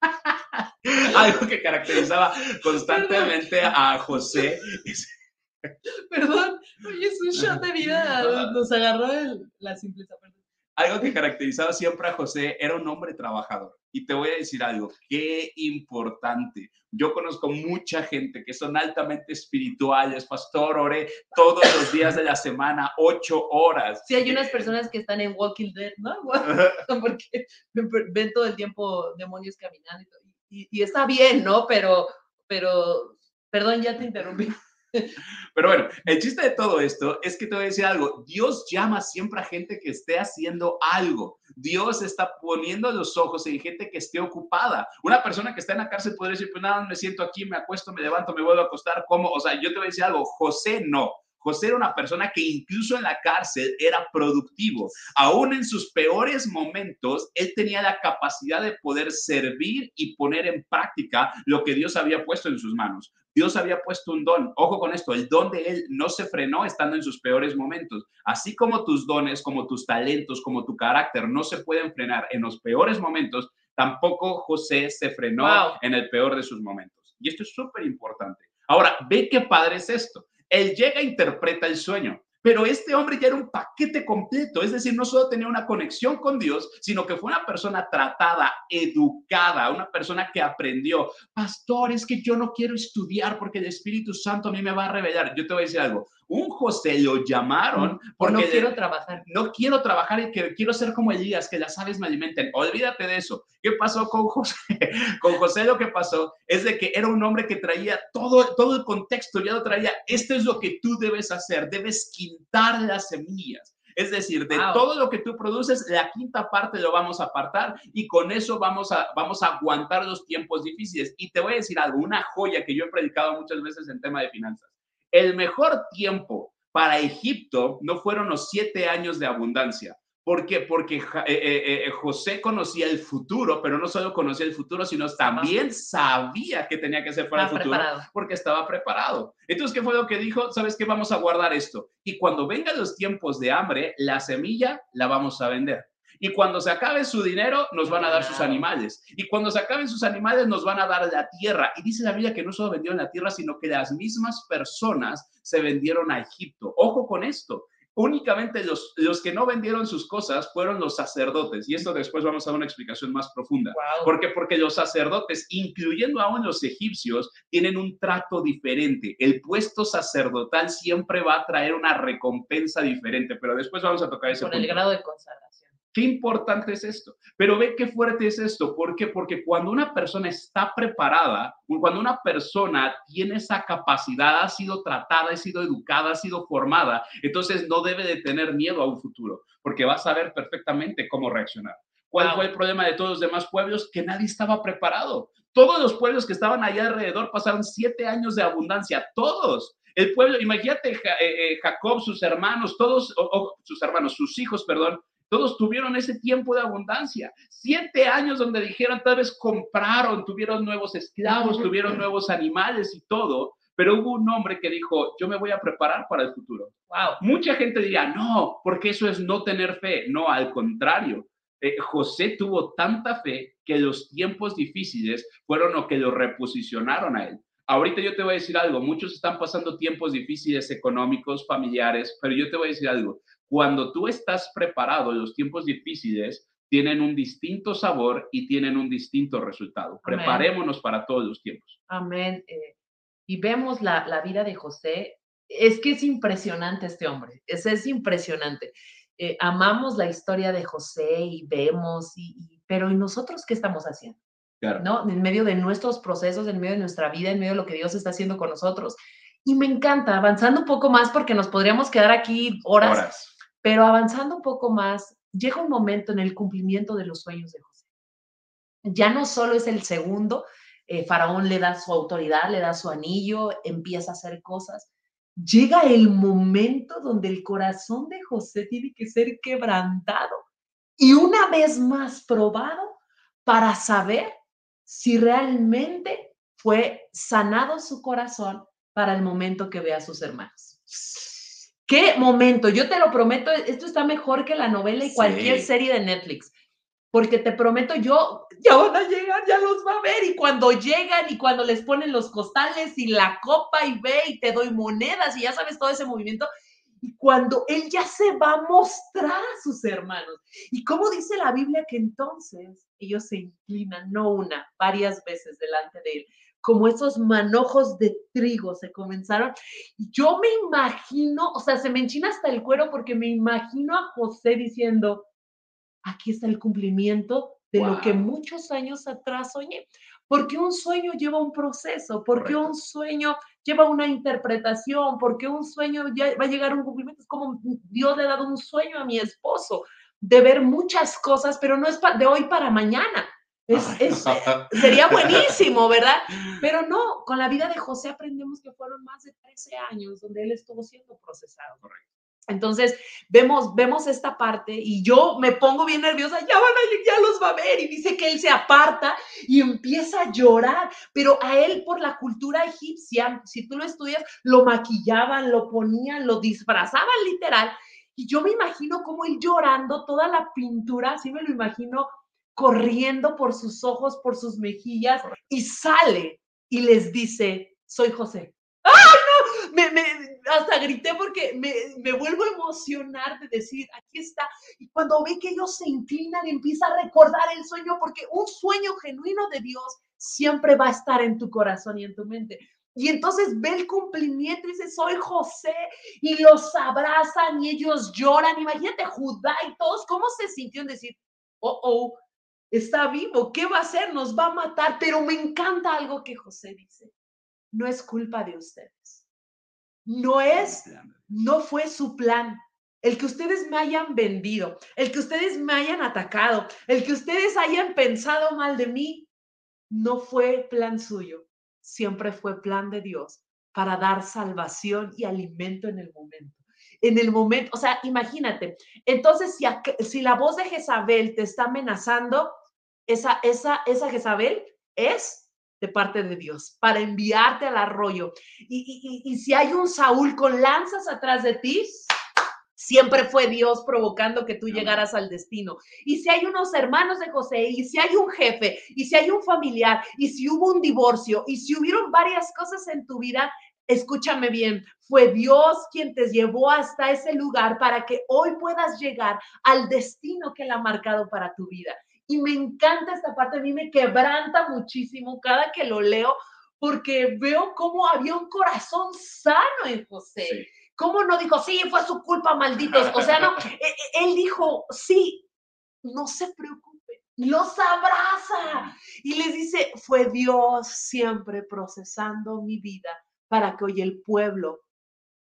algo que caracterizaba constantemente a José. Perdón, oye, es un shot de vida, nos agarró la simpleza. Algo que caracterizaba siempre a José era un hombre trabajador. Y te voy a decir algo, qué importante. Yo conozco mucha gente que son altamente espirituales, pastor, oré todos los días de la semana, ocho horas. Sí, hay unas personas que están en Walking Dead, ¿no? Porque ven todo el tiempo demonios caminando y, y está bien, ¿no? Pero, pero, perdón, ya te interrumpí. Pero bueno, el chiste de todo esto es que te voy a decir algo. Dios llama siempre a gente que esté haciendo algo. Dios está poniendo los ojos en gente que esté ocupada. Una persona que está en la cárcel podría decir, pues nada, me siento aquí, me acuesto, me levanto, me vuelvo a acostar, ¿cómo? O sea, yo te voy a decir algo. José no. José era una persona que incluso en la cárcel era productivo. Aún en sus peores momentos, él tenía la capacidad de poder servir y poner en práctica lo que Dios había puesto en sus manos. Dios había puesto un don. Ojo con esto, el don de él no se frenó estando en sus peores momentos. Así como tus dones, como tus talentos, como tu carácter no se pueden frenar en los peores momentos, tampoco José se frenó en el peor de sus momentos. Y esto es súper importante. Ahora, ve qué padre es esto. Él llega e interpreta el sueño. Pero este hombre ya era un paquete completo, es decir, no solo tenía una conexión con Dios, sino que fue una persona tratada, educada, una persona que aprendió. Pastor, es que yo no quiero estudiar porque el Espíritu Santo a mí me va a revelar. Yo te voy a decir algo, un José lo llamaron porque no quiero trabajar. No quiero trabajar y que quiero ser como Elías, que las aves me alimenten. Olvídate de eso. ¿Qué pasó con José? Con José lo que pasó es de que era un hombre que traía todo, todo el contexto, ya lo traía. Esto es lo que tú debes hacer, debes quintar las semillas. Es decir, de todo lo que tú produces, la quinta parte lo vamos a apartar y con eso vamos a, vamos a aguantar los tiempos difíciles. Y te voy a decir algo, una joya que yo he predicado muchas veces en tema de finanzas. El mejor tiempo para Egipto no fueron los siete años de abundancia. ¿Por qué? Porque eh, eh, eh, José conocía el futuro, pero no solo conocía el futuro, sino también sabía que tenía que hacer para el futuro, porque estaba preparado. Entonces, ¿qué fue lo que dijo? ¿Sabes qué? Vamos a guardar esto. Y cuando vengan los tiempos de hambre, la semilla la vamos a vender. Y cuando se acabe su dinero, nos van a dar sus animales. Y cuando se acaben sus animales, nos van a dar la tierra. Y dice la Biblia que no solo vendieron la tierra, sino que las mismas personas se vendieron a Egipto. Ojo con esto. Únicamente los, los que no vendieron sus cosas fueron los sacerdotes. Y esto después vamos a dar una explicación más profunda. Porque, porque los sacerdotes, incluyendo aún los egipcios, tienen un trato diferente. El puesto sacerdotal siempre va a traer una recompensa diferente. Pero después vamos a tocar ese Con el grado de consagración. Qué importante es esto. Pero ve qué fuerte es esto. ¿Por qué? Porque cuando una persona está preparada, cuando una persona tiene esa capacidad, ha sido tratada, ha sido educada, ha sido formada, entonces no debe de tener miedo a un futuro, porque va a saber perfectamente cómo reaccionar. ¿Cuál fue el problema de todos los demás pueblos? Que nadie estaba preparado. Todos los pueblos que estaban allá alrededor pasaron siete años de abundancia, todos. El pueblo, imagínate, eh, eh, Jacob, sus hermanos, todos, sus hermanos, sus hijos, perdón, todos tuvieron ese tiempo de abundancia. Siete años donde dijeron, tal vez compraron, tuvieron nuevos esclavos, tuvieron nuevos animales y todo, pero hubo un hombre que dijo, yo me voy a preparar para el futuro. Wow. Mucha gente diría, no, porque eso es no tener fe. No, al contrario. Eh, José tuvo tanta fe que los tiempos difíciles fueron lo que lo reposicionaron a él. Ahorita yo te voy a decir algo, muchos están pasando tiempos difíciles económicos, familiares, pero yo te voy a decir algo, cuando tú estás preparado, los tiempos difíciles tienen un distinto sabor y tienen un distinto resultado. Preparémonos para todos los tiempos. Amén. Eh, y vemos la, vida de José. Es que es impresionante este hombre. Es, es impresionante. Eh, amamos la historia de José y vemos, y, pero ¿y nosotros qué estamos haciendo? ¿No? En medio de nuestros procesos, en medio de nuestra vida, en medio de lo que Dios está haciendo con nosotros. Y me encanta, avanzando un poco más, porque nos podríamos quedar aquí horas, Horas. Pero avanzando un poco más, llega un momento en el cumplimiento de los sueños de José. Ya no solo es el segundo, eh, Faraón le da su autoridad, le da su anillo, empieza a hacer cosas. Llega el momento donde el corazón de José tiene que ser quebrantado y una vez más probado para saber si realmente fue sanado su corazón para el momento que ve a sus hermanos. ¿Qué momento? Yo te lo prometo, esto está mejor que la novela y cualquier Sí. serie de Netflix. Porque te prometo, yo, ya van a llegar, ya los va a ver. Y cuando llegan y cuando les ponen los costales y la copa y ve y te doy monedas y ya sabes todo ese movimiento. Y cuando él ya se va a mostrar a sus hermanos. Y como dice la Biblia que entonces ellos se inclinan, no una, varias veces delante de él, como esos manojos de trigo se comenzaron. Yo me imagino, o sea, se me enchina hasta el cuero porque me imagino a José diciendo, aquí está el cumplimiento de lo que muchos años atrás soñé. Porque un sueño lleva un proceso, porque Correcto. un sueño lleva una interpretación, porque un sueño ya va a llegar a un cumplimiento. Es como Dios le ha dado un sueño a mi esposo de ver muchas cosas, pero no es de hoy para mañana. Es, es- sería buenísimo, ¿verdad? Pero no, con la vida de José aprendemos que fueron más de 13 años donde él estuvo siendo procesado. Correcto. Entonces, vemos, vemos esta parte y yo me pongo bien nerviosa, ya van a, ya los va a ver y dice que él se aparta y empieza a llorar, pero a él por la cultura egipcia, si tú lo estudias, lo maquillaban, lo ponían, lo disfrazaban literal y yo me imagino como él llorando, toda la pintura, así me lo imagino corriendo por sus ojos, por sus mejillas y sale y les dice, soy José. ¡Ay, no! Me, me- hasta grité porque me, me vuelvo a emocionar de decir, aquí está. Y cuando ve que ellos se inclinan, empieza a recordar el sueño, porque un sueño genuino de Dios siempre va a estar en tu corazón y en tu mente. Y entonces ve el cumplimiento y dice, soy José, y los abrazan y ellos lloran. Imagínate Judá y todos, ¿cómo se sintió en decir, oh, oh, está vivo, ¿qué va a hacer? Nos va a matar. Pero me encanta algo que José dice, no es culpa de ustedes. No es, no fue su plan. El que ustedes me hayan vendido, el que ustedes me hayan atacado, el que ustedes hayan pensado mal de mí, no fue plan suyo. Siempre fue plan de Dios para dar salvación y alimento en el momento. En el momento, o sea, imagínate. Entonces, si, si la voz de Jezabel te está amenazando, esa, esa, esa Jezabel es de parte de Dios para enviarte al arroyo. Y, y- y- y si hay un Saúl con lanzas atrás de ti, siempre fue Dios provocando que tú llegaras al destino. Y si hay unos hermanos de José, y si hay un jefe, y si hay un familiar, y si hubo un divorcio, y si hubieron varias cosas en tu vida, escúchame bien, fue Dios quien te llevó hasta ese lugar para que hoy puedas llegar al destino que Él ha marcado para tu vida. Y me encanta esta parte, a mí me quebranta muchísimo cada que lo leo, porque veo cómo había un corazón sano en José. Sí. ¿Cómo no dijo, sí, fue su culpa, malditos? O sea, no, e- e- él dijo, sí, no se preocupe, los abraza y les dice, fue Dios siempre procesando mi vida para que hoy el pueblo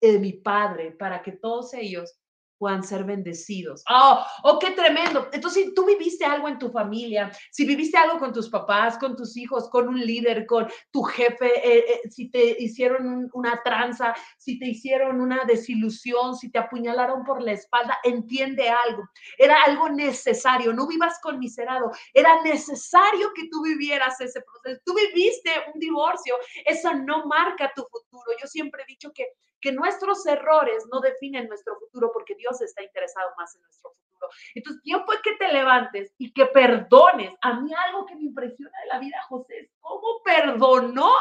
de mi padre, para que todos ellos puedan ser bendecidos. ¡Oh, oh, qué tremendo! Entonces, si tú viviste algo en tu familia, si viviste algo con tus papás, con tus hijos, con un líder, con tu jefe, eh, eh, si te hicieron un- una tranza, si te hicieron una desilusión, si te apuñalaron por la espalda, entiende algo. Era algo necesario. No vivas conmiserado. Era necesario que tú vivieras ese proceso. Tú viviste un divorcio. Eso no marca tu futuro. Yo siempre he dicho que que nuestros errores no definen nuestro futuro porque Dios está interesado más en nuestro futuro. Entonces, tiempo es que te levantes y que perdones. A mí algo que me impresiona de la vida, José, es cómo perdonó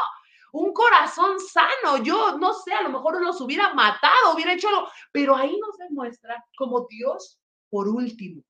un corazón sano. Yo no sé, a lo mejor los hubiera matado, hubiera hecho algo, pero ahí nos demuestra como Dios, por último,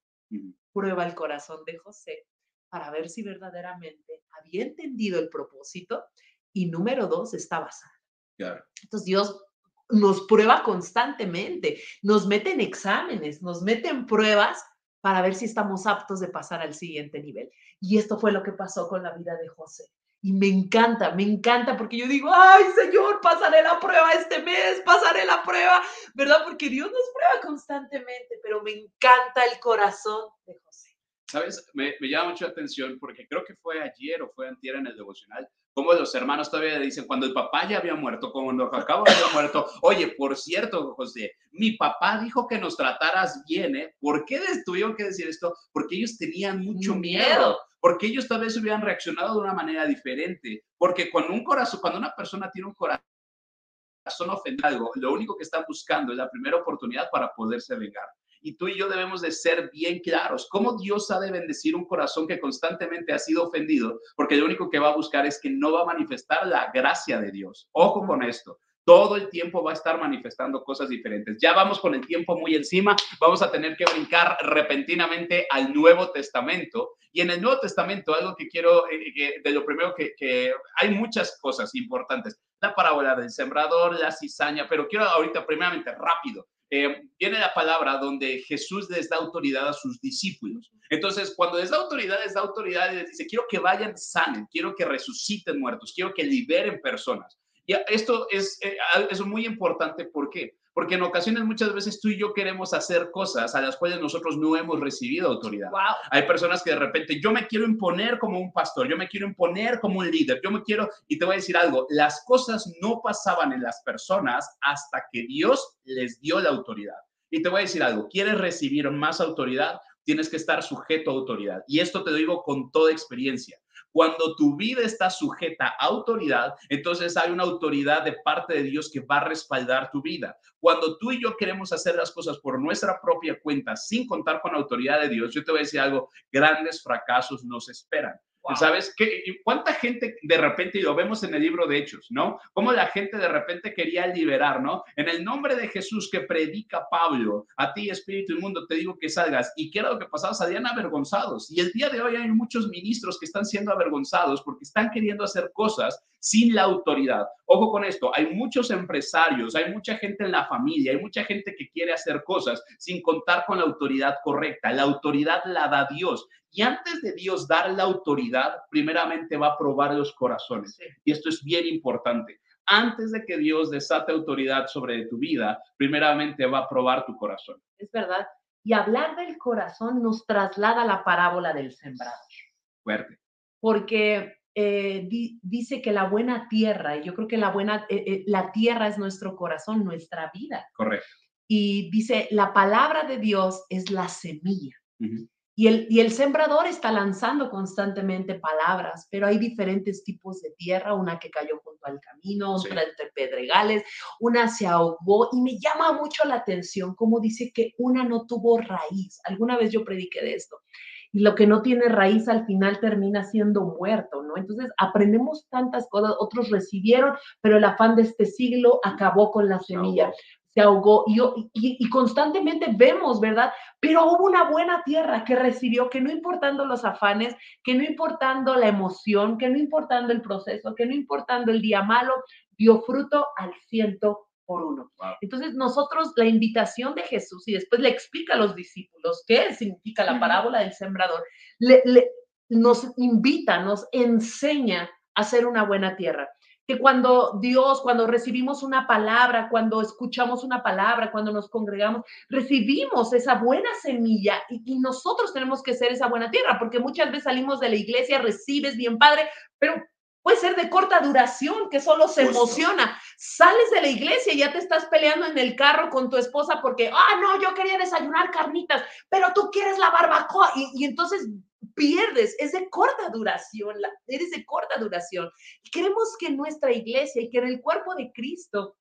prueba el corazón de José para ver si verdaderamente había entendido el propósito y número dos, estaba sano. Claro. Entonces Dios nos prueba constantemente, nos mete en exámenes, nos mete en pruebas para ver si estamos aptos de pasar al siguiente nivel. Y esto fue lo que pasó con la vida de José. Y me encanta, me encanta porque yo digo, ay Señor, pasaré la prueba este mes, pasaré la prueba, ¿verdad? Porque Dios nos prueba constantemente, pero me encanta el corazón de José. ¿Sabes? Me, llama mucho atención porque creo que fue ayer o fue antier en el devocional, como los hermanos todavía dicen, cuando el papá ya había muerto, cuando Jacob había muerto, oye, por cierto, José, mi papá dijo que nos trataras bien, ¿eh? ¿Por qué tuvieron que decir esto? Porque ellos tenían mucho miedo porque ellos tal vez hubieran reaccionado de una manera diferente, porque cuando un corazón, cuando una persona tiene un corazón ofendido, lo único que está buscando es la primera oportunidad para poderse vengar. Y tú y yo debemos de ser bien claros. ¿Cómo Dios ha de bendecir un corazón que constantemente ha sido ofendido? Porque lo único que va a buscar es que no va a manifestar la gracia de Dios. Ojo con esto todo el tiempo va a estar manifestando cosas diferentes. Ya vamos con el tiempo muy encima, vamos a tener que brincar repentinamente al Nuevo Testamento. Y en el Nuevo Testamento, algo que quiero, eh, que, de lo primero que, que, hay muchas cosas importantes. La parábola del sembrador, la cizaña, pero quiero ahorita primeramente rápido. Eh, viene la palabra donde Jesús les da autoridad a sus discípulos. Entonces, cuando les da autoridad, les da autoridad y les dice, quiero que vayan sanen, quiero que resuciten muertos, quiero que liberen personas. Y esto es, eh, es muy importante, ¿por qué? Porque en ocasiones muchas veces tú y yo queremos hacer cosas a las cuales nosotros no hemos recibido autoridad. Hay personas que de repente yo me quiero imponer como un pastor, yo me quiero imponer como un líder, yo me quiero, y te voy a decir algo, las cosas no pasaban en las personas hasta que Dios les dio la autoridad. Y te voy a decir algo, ¿quieres recibir más autoridad? Tienes que estar sujeto a autoridad. Y esto te lo digo con toda experiencia. Cuando tu vida está sujeta a autoridad, entonces hay una autoridad de parte de Dios que va a respaldar tu vida. Cuando tú y yo queremos hacer las cosas por nuestra propia cuenta sin contar con la autoridad de Dios, yo te voy a decir algo, grandes fracasos nos esperan. ¿Sabes? ¿Qué, ¿Cuánta gente de repente, y lo vemos en el libro de Hechos, ¿no? Cómo la gente de repente quería liberar, ¿no? En el nombre de Jesús que predica Pablo, a ti, Espíritu Inmundo, te digo que salgas. ¿Y qué era lo que pasaba? Salían avergonzados. Y el día de hoy hay muchos ministros que están siendo avergonzados porque están queriendo hacer cosas sin la autoridad. Ojo con esto, hay muchos empresarios, hay mucha gente en la familia, hay mucha gente que quiere hacer cosas sin contar con la autoridad correcta. La autoridad la da Dios. Y antes de Dios dar la autoridad, primeramente va a probar los corazones. Y esto es bien importante. Antes de que Dios desate autoridad sobre tu vida, primeramente va a probar tu corazón. Es verdad. Y hablar del corazón nos traslada a la parábola del sembrador. Fuerte. Porque eh, dice que la buena tierra, y yo creo que la buena, eh, eh, la tierra es nuestro corazón, nuestra vida. Correcto. Y dice, la palabra de Dios es la semilla. Y, el, y el sembrador está lanzando constantemente palabras, pero hay diferentes tipos de tierra, una que cayó junto al camino, otra entre pedregales, una se ahogó y me llama mucho la atención como dice que una no tuvo raíz. Alguna vez yo prediqué de esto y lo que no tiene raíz al final termina siendo muerto, ¿no? Entonces aprendemos tantas cosas, otros recibieron, pero el afán de este siglo acabó con la semilla. Se ahogó y, y, constantemente vemos, ¿verdad? Pero hubo una buena tierra que recibió, que no importando los afanes, que no importando la emoción, que no importando el proceso, que no importando el día malo, dio fruto al ciento por uno. Entonces, nosotros, la invitación de Jesús, y después le explica a los discípulos qué significa la parábola del sembrador, le, nos invita, nos enseña a ser una buena tierra. Que cuando Dios, cuando recibimos una palabra, cuando escuchamos una palabra, cuando nos congregamos, recibimos esa buena semilla y, y nosotros tenemos que ser esa buena tierra, porque muchas veces salimos de la iglesia, recibes bien padre, pero puede ser de corta duración, que solo se emociona. Sales de la iglesia y ya te estás peleando en el carro con tu esposa porque, ah, no, yo quería desayunar carnitas, pero tú quieres la barbacoa. Y, entonces pierdes, es de corta duración, la, eres de corta duración. Y queremos que nuestra iglesia y que en el cuerpo de Cristo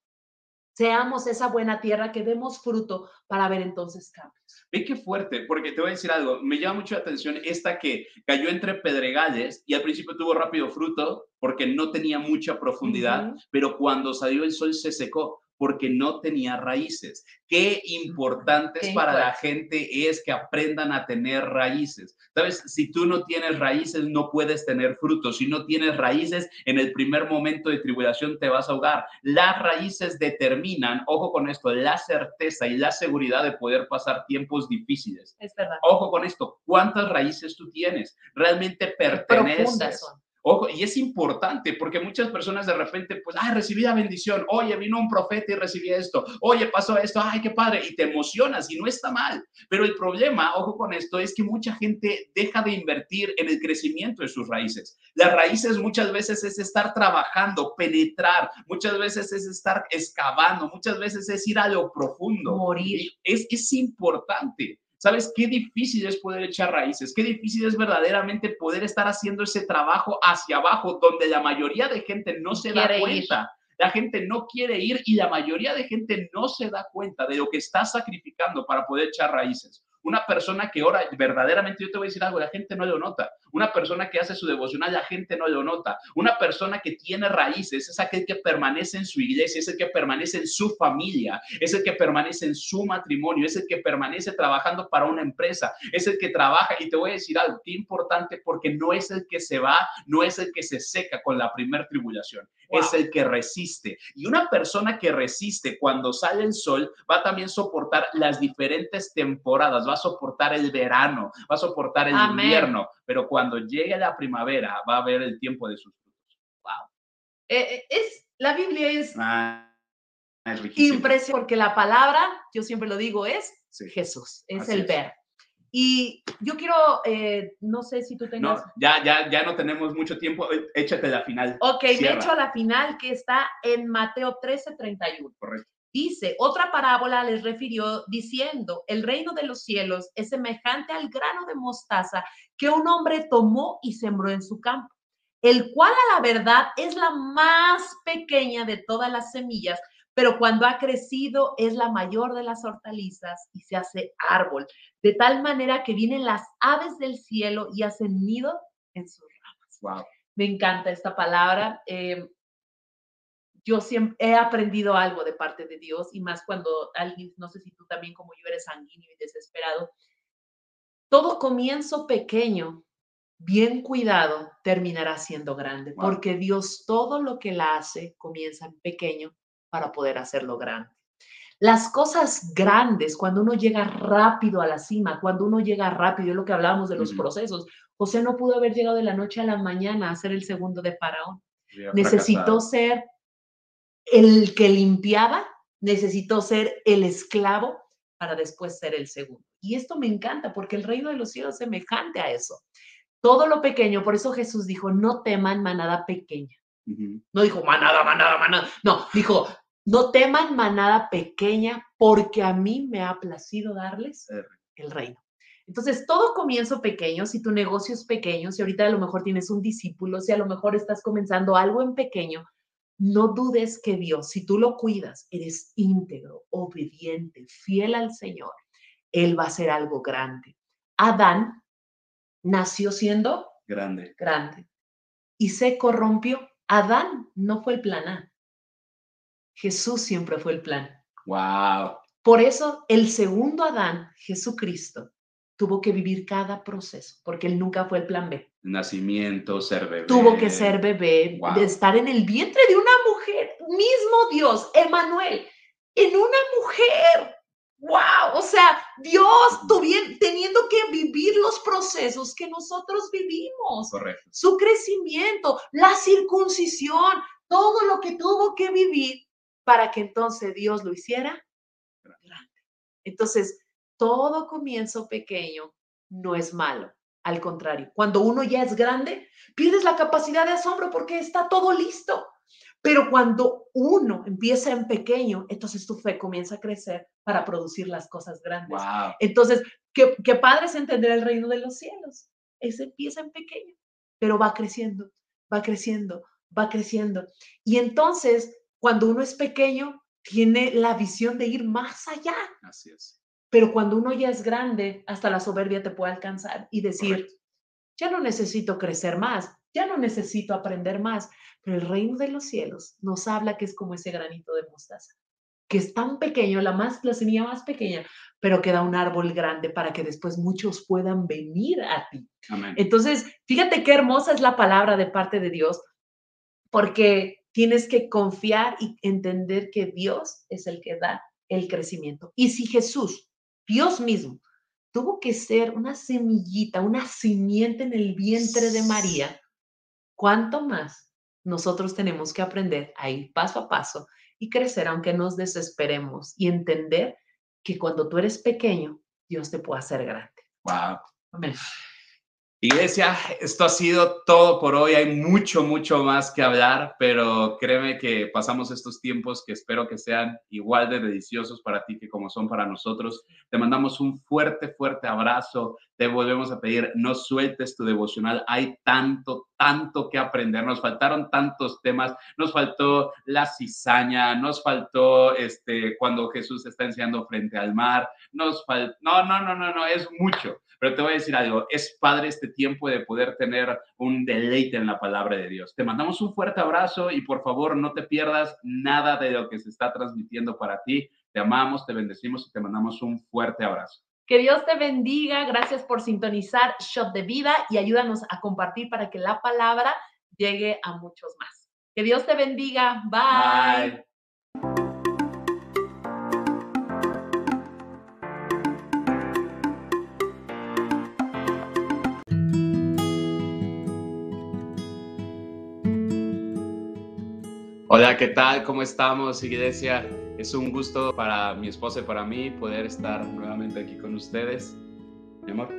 seamos esa buena tierra que demos fruto para ver entonces cambios. Ve qué fuerte, porque te voy a decir algo, me llama mucho la atención esta que cayó entre pedregales y al principio tuvo rápido fruto porque no tenía mucha profundidad, pero cuando salió el sol se secó porque no tenía raíces. Qué importante para la gente es que aprendan a tener raíces. Sabes, si tú no tienes raíces, no puedes tener frutos. Si no tienes raíces, en el primer momento de tribulación te vas a ahogar. Las raíces determinan, ojo con esto, la certeza y la seguridad de poder pasar tiempos difíciles. Es verdad. Ojo con esto, ¿cuántas raíces tú tienes? ¿Realmente perteneces? Ojo, y es importante porque muchas personas de repente, pues, ay, recibí la bendición, oye, vino un profeta y recibí esto, oye, pasó esto, ay, qué padre, y te emocionas y no está mal. Pero el problema, ojo con esto, es que mucha gente deja de invertir en el crecimiento de sus raíces. Las raíces muchas veces es estar trabajando, penetrar, muchas veces es estar excavando, muchas veces es ir a lo profundo. Morir. Es, es importante. ¿Sabes qué difícil es poder echar raíces? Qué difícil es verdaderamente poder estar haciendo ese trabajo hacia abajo, donde la mayoría de gente no se da cuenta. La gente no quiere ir y la mayoría de gente no se da cuenta de lo que está sacrificando para poder echar raíces. Una persona que ora verdaderamente, yo te voy a decir algo, la gente no lo nota. Una persona que hace su devocional, la gente no lo nota. Una persona que tiene raíces es aquel que permanece en su iglesia, es el que permanece en su familia, es el que permanece en su matrimonio, es el que permanece trabajando para una empresa, es el que trabaja. Y te voy a decir algo, qué importante, porque no es el que se va, no es el que se seca con la primer tribulación, es el que resiste. Y una persona que resiste cuando sale el sol va a también soportar las diferentes temporadas, va a soportar el verano, va a soportar el invierno, pero cuando llegue la primavera va a ver el tiempo de sus frutos. Wow. Eh, eh, es, la Biblia es, ah, impresionante porque la palabra, yo siempre lo digo, es Jesús, es el ver. Y yo quiero, eh, no sé si tú tengas... No, ya, ya, ya no tenemos mucho tiempo, échate la final. Ok, me echo a la final que está en Mateo 13, 31. Correcto. Dice, otra parábola les refirió diciendo, el reino de los cielos es semejante al grano de mostaza que un hombre tomó y sembró en su campo, el cual a la verdad es la más pequeña de todas las semillas, pero cuando ha crecido es la mayor de las hortalizas y se hace árbol, de tal manera que vienen las aves del cielo y hacen nido en sus ramas. Wow. Me encanta esta palabra. Eh, yo siempre he aprendido algo de parte de Dios y más cuando alguien, no sé si tú también como yo eres sanguíneo y desesperado, todo comienzo pequeño, bien cuidado, terminará siendo grande, porque Dios todo lo que la hace comienza en pequeño para poder hacerlo grande. Las cosas grandes, cuando uno llega rápido a la cima, cuando uno llega rápido, es lo que hablábamos de los procesos. José no pudo haber llegado de la noche a la mañana a ser el segundo de Faraón. Necesitó ser el que limpiaba necesitó ser el esclavo para después ser el segundo. Y esto me encanta porque el reino de los cielos es semejante a eso. Todo lo pequeño, por eso Jesús dijo, no teman manada pequeña. No dijo manada, manada, manada. No, dijo, no teman manada pequeña porque a mí me ha placido darles el reino. Entonces, todo comienzo pequeño, si tu negocio es pequeño, si ahorita a lo mejor tienes un discípulo, si a lo mejor estás comenzando algo en pequeño, no dudes que Dios, si tú lo cuidas, eres íntegro, obediente, fiel al Señor, Él va a hacer algo grande. Adán nació siendo grande. Grande. Y se corrompió. Adán no fue el plan A. Jesús siempre fue el plan. Wow. Por eso el segundo Adán, Jesucristo, tuvo que vivir cada proceso, porque él nunca fue el plan B. Nacimiento, ser bebé. Tuvo que ser bebé, de estar en el vientre de una mujer, mismo Dios, Emanuel, en una mujer. ¡Wow! O sea, Dios teniendo que vivir los procesos que nosotros vivimos. Correcto. Su crecimiento, la circuncisión, todo lo que tuvo que vivir para que entonces Dios lo hiciera grande. Entonces, todo comienzo pequeño no es malo. Al contrario, cuando uno ya es grande, pierdes la capacidad de asombro porque está todo listo. Pero cuando uno empieza en pequeño, entonces tu fe comienza a crecer para producir las cosas grandes. Entonces, ¿qué, qué padre es entender el reino de los cielos. Ese empieza en pequeño, pero va creciendo, va creciendo, va creciendo. Y entonces, cuando uno es pequeño, tiene la visión de ir más allá. Así es. Pero cuando uno ya es grande, hasta la soberbia te puede alcanzar y decir, ya no necesito crecer más, ya no necesito aprender más. Pero el reino de los cielos nos habla que es como ese granito de mostaza, que es tan pequeño, la, más, la semilla más pequeña, pero que da un árbol grande para que después muchos puedan venir a ti. Entonces, fíjate qué hermosa es la palabra de parte de Dios, porque tienes que confiar y entender que Dios es el que da el crecimiento. Y si Jesús Dios mismo tuvo que ser una semillita, una simiente en el vientre de María ¿cuánto más nosotros tenemos que aprender a ir paso a paso y crecer aunque nos desesperemos y entender que cuando tú eres pequeño, Dios te puede hacer grande? Wow. Amén. Iglesia, esto ha sido todo por hoy. Hay mucho, mucho más que hablar, pero créeme que pasamos estos tiempos que espero que sean igual de deliciosos para ti que como son para nosotros. Te mandamos un fuerte, fuerte abrazo. Te volvemos a pedir, no sueltes tu devocional. Hay tanto, tanto que aprender. Nos faltaron tantos temas. Nos faltó la cizaña, nos faltó este, cuando Jesús está enseñando frente al mar. Nos faltó, no, no, no, no, no, es mucho. Pero te voy a decir algo, es padre este tiempo de poder tener un deleite en la palabra de Dios. Te mandamos un fuerte abrazo y por favor no te pierdas nada de lo que se está transmitiendo para ti. Te amamos, te bendecimos y te mandamos un fuerte abrazo. Que Dios te bendiga. Gracias por sintonizar Shot de Vida y ayúdanos a compartir para que la palabra llegue a muchos más. Que Dios te bendiga. Bye. Hola, ¿qué tal? ¿Cómo estamos, iglesia? Es un gusto para mi esposa y para mí poder estar nuevamente aquí con ustedes. Mi amor.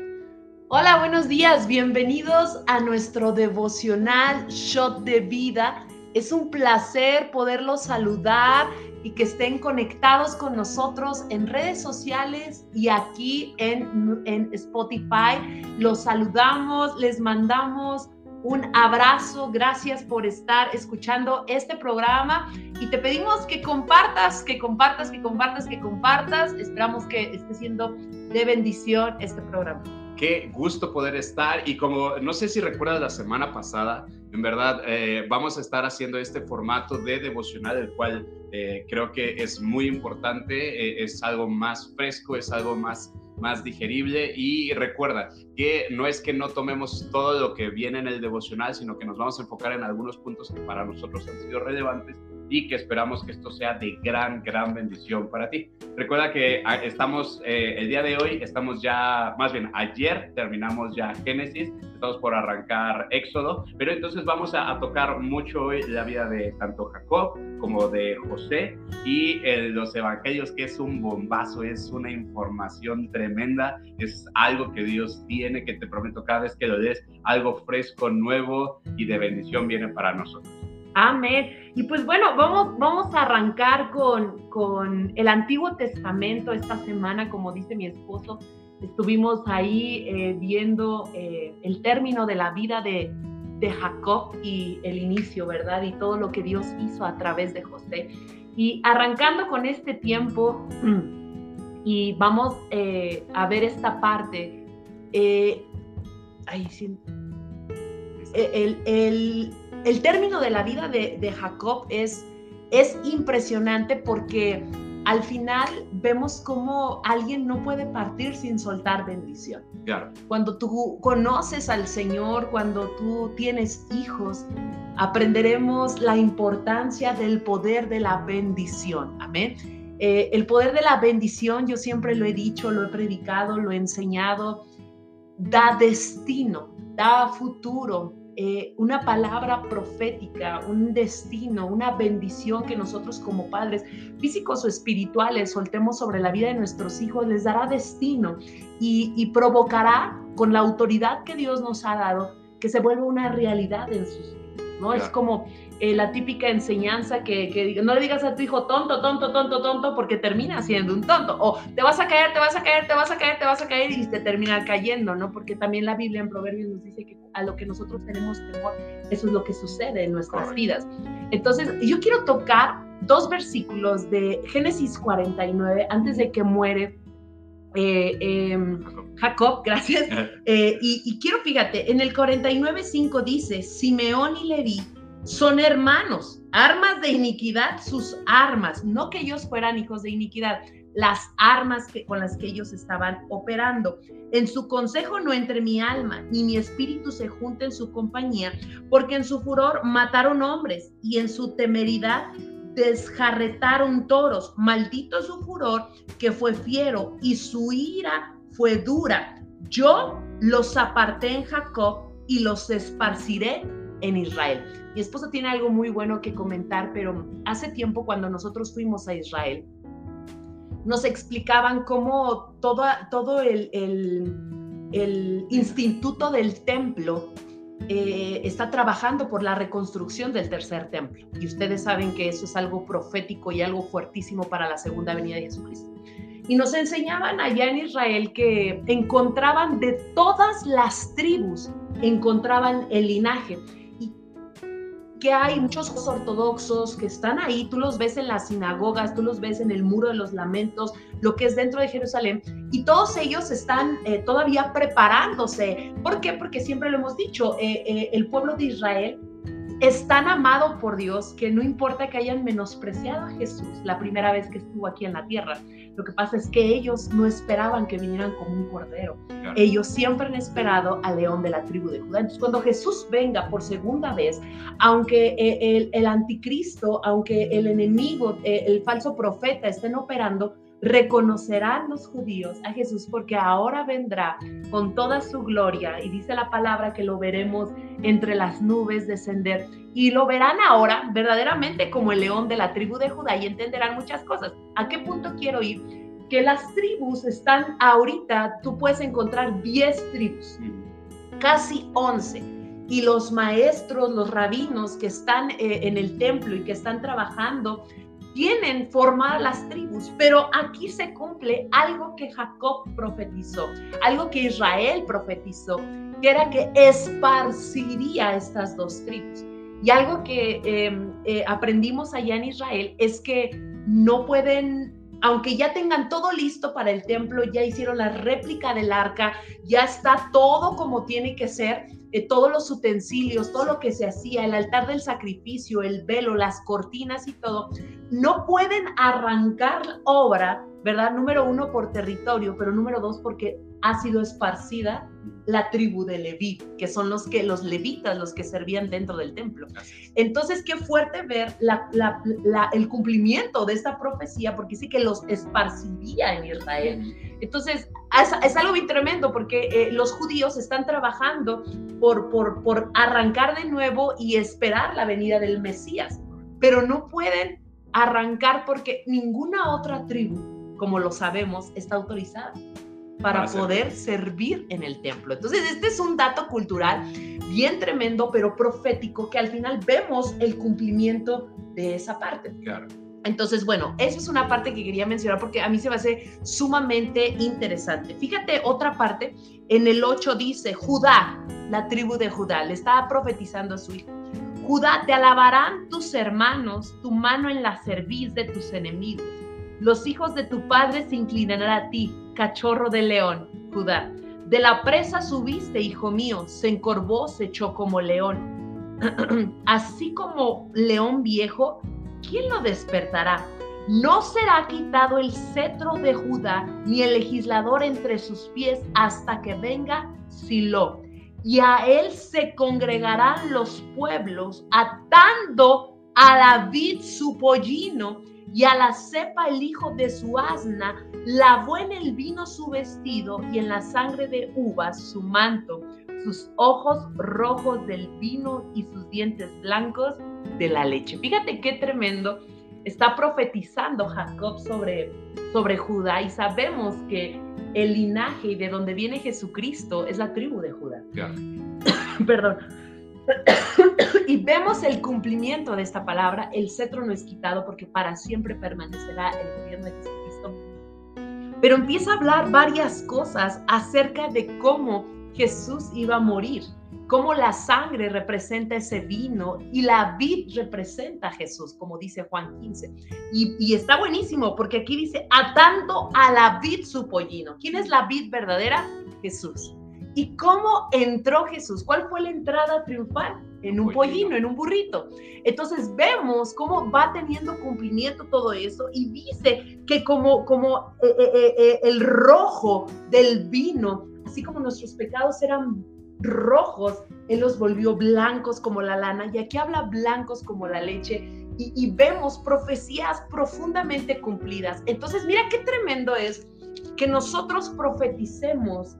Hola, buenos días. Bienvenidos a nuestro devocional Shot de Vida. Es un placer poderlos saludar y que estén conectados con nosotros en redes sociales y aquí en, en Spotify. Los saludamos, les mandamos un abrazo, gracias por estar escuchando este programa y te pedimos que compartas, que compartas, que compartas, que compartas. Esperamos que esté siendo de bendición este programa. Qué gusto poder estar. Y como no sé si recuerdas la semana pasada, en verdad eh, vamos a estar haciendo este formato de devocional, el cual eh, creo que es muy importante, eh, es algo más fresco, es algo más más digerible. Y recuerda que no es que no tomemos todo lo que viene en el devocional, sino que nos vamos a enfocar en algunos puntos que para nosotros han sido relevantes y que esperamos que esto sea de gran, gran bendición para ti. Recuerda que ah, estamos, eh, el día de hoy, estamos ya, más bien ayer terminamos ya Génesis, estamos por arrancar Éxodo, pero entonces vamos a, tocar mucho hoy la vida de tanto Jacob como de José y los evangelios, que es un bombazo, es una información tremenda, es algo que Dios tiene, que te prometo cada vez que lo des, algo fresco, nuevo y de bendición viene para nosotros. Amén. Y pues bueno, vamos, vamos a arrancar con, con el Antiguo Testamento esta semana, como dice mi esposo. Estuvimos ahí eh, viendo eh, el término de la vida de, de Jacob y el inicio, ¿verdad? Y todo lo que Dios hizo a través de José. Y arrancando con este tiempo, y vamos eh, a ver esta parte. ahí sí. El, el, el término de la vida de, Jacob es, es impresionante porque al final vemos cómo alguien no puede partir sin soltar bendición. Cuando tú conoces al Señor, cuando tú tienes hijos, aprenderemos la importancia del poder de la bendición. Amén. Eh, el poder de la bendición, yo siempre lo he dicho, lo he predicado, lo he enseñado, da destino, da futuro, eh, una palabra profética, un destino, una bendición que nosotros como padres físicos o espirituales soltemos sobre la vida de nuestros hijos, les dará destino y, provocará con la autoridad que Dios nos ha dado que se vuelva una realidad en sus vidas, ¿no? Es como eh, la típica enseñanza que, que, no le digas a tu hijo tonto, tonto, tonto, tonto, porque termina siendo un tonto. O te vas a caer, te vas a caer, te vas a caer, te vas a caer y te termina cayendo, ¿no? Porque también la Biblia en Proverbios nos dice que a lo que nosotros tenemos temor, eso es lo que sucede en nuestras vidas. Entonces, yo quiero tocar dos versículos de Génesis 49, antes de que muere eh, em, Jacob, gracias. Eh, y, y, quiero, fíjate, en el 49.5 dice, Simeón y Leví son hermanos, armas de iniquidad, sus armas, no que ellos fueran hijos de iniquidad, las armas que, con las que ellos estaban operando. En su consejo no entre mi alma, ni mi espíritu se junte en su compañía, porque en su furor mataron hombres y en su temeridad desjarretaron toros. Maldito su furor que fue fiero y su ira fue dura. Yo los aparté en Jacob y los esparciré en Israel. Mi esposo tiene algo muy bueno que comentar, pero hace tiempo cuando nosotros fuimos a Israel, nos explicaban cómo todo, todo el, el, instituto del templo eh, está trabajando por la reconstrucción del tercer templo. Y ustedes saben que eso es algo profético y algo fuertísimo para la segunda venida de Jesucristo. Y nos enseñaban allá en Israel que encontraban de todas las tribus, encontraban el linaje que hay muchos ortodoxos que están ahí, tú los ves en las sinagogas, tú los ves en el muro de los lamentos, lo que es dentro de Jerusalén, y todos ellos están eh, todavía preparándose. ¿Por qué? Porque siempre lo hemos dicho, eh, eh, el pueblo de Israel es tan amado por Dios que no importa que hayan menospreciado a Jesús la primera vez que estuvo aquí en la tierra. Lo que pasa es que ellos no esperaban que vinieran como un cordero. Ellos siempre han esperado al león de la tribu de Judá. Entonces, cuando Jesús venga por segunda vez, aunque eh, el, anticristo, aunque el enemigo, eh, el falso profeta estén operando, reconocerán los judíos a Jesús porque ahora vendrá con toda su gloria y dice la palabra que lo veremos entre las nubes descender y lo verán ahora verdaderamente como el león de la tribu de Judá y entenderán muchas cosas. ¿A qué punto quiero ir? Que las tribus están ahorita, tú puedes encontrar 10 tribus, casi 11 y los maestros, los rabinos que están eh, en el templo y que están trabajando tienen formadas las tribus, pero aquí se cumple algo que Jacob profetizó, algo que Israel profetizó, que era que esparciría estas dos tribus. Y algo que em, eh, aprendimos allá en Israel es que no pueden aunque ya tengan todo listo para el templo, ya hicieron la réplica del arca, ya está todo como tiene que ser, eh, todos los utensilios, todo lo que se hacía, el altar del sacrificio, el velo, las cortinas y todo, no pueden arrancar obra, ¿verdad? Número uno por territorio, pero número dos porque ha sido esparcida la tribu de Leví, que son los que los levitas, los que servían dentro del templo. Entonces, qué fuerte ver el cumplimiento de esta profecía, porque sí que los esparciría en Israel. Entonces, es, algo bien tremendo, porque eh, los judíos están trabajando por, por, por arrancar de nuevo y esperar la venida del Mesías, pero no pueden arrancar porque ninguna otra tribu, como lo sabemos, está autorizada para, poder servir. en el templo. Entonces, este es un dato cultural bien tremendo, pero profético, que al final vemos el cumplimiento de esa parte. Claro. Entonces, bueno, eso es una parte que quería mencionar porque a mí se me hace sumamente interesante. Fíjate otra parte, en el 8 dice, Judá, la tribu de Judá, le estaba profetizando a su hijo. Judá, te alabarán tus hermanos, tu mano en la cerviz de tus enemigos. Los hijos de tu padre se inclinarán a ti, cachorro de león, Judá. De la presa subiste, hijo mío, se encorvó, se echó como león. Así como león viejo, ¿quién lo despertará? No será quitado el cetro de Judá, ni el legislador entre sus pies, hasta que venga Silo. Y a él se congregarán los pueblos, atando a David su pollino y a la cepa el hijo de su asna, lavó en el vino su vestido y en la sangre de uvas su manto, sus ojos rojos del vino y sus dientes blancos de la leche. Fíjate qué tremendo. Está profetizando Jacob sobre, sobre Judá y sabemos que el linaje y de donde viene Jesucristo es la tribu de Judá. Perdón. y vemos el cumplimiento de esta palabra, el cetro no es quitado porque para siempre permanecerá el gobierno de Jesucristo. Pero empieza a hablar varias cosas acerca de cómo Jesús iba a morir, cómo la sangre representa ese vino y la vid representa a Jesús, como dice Juan 15. Y, está buenísimo porque aquí dice, atando a la vid su pollino. ¿Quién es la vid verdadera? Jesús. ¿Y cómo entró Jesús? ¿Cuál fue la entrada triunfal? En un pollino, en un burrito. Entonces vemos cómo va teniendo cumplimiento todo eso y dice que como, como eh, eh, eh, el rojo del vino, así como nuestros pecados eran rojos, Él los volvió blancos como la lana y aquí habla blancos como la leche y, y vemos profecías profundamente cumplidas. Entonces mira qué tremendo es que nosotros profeticemos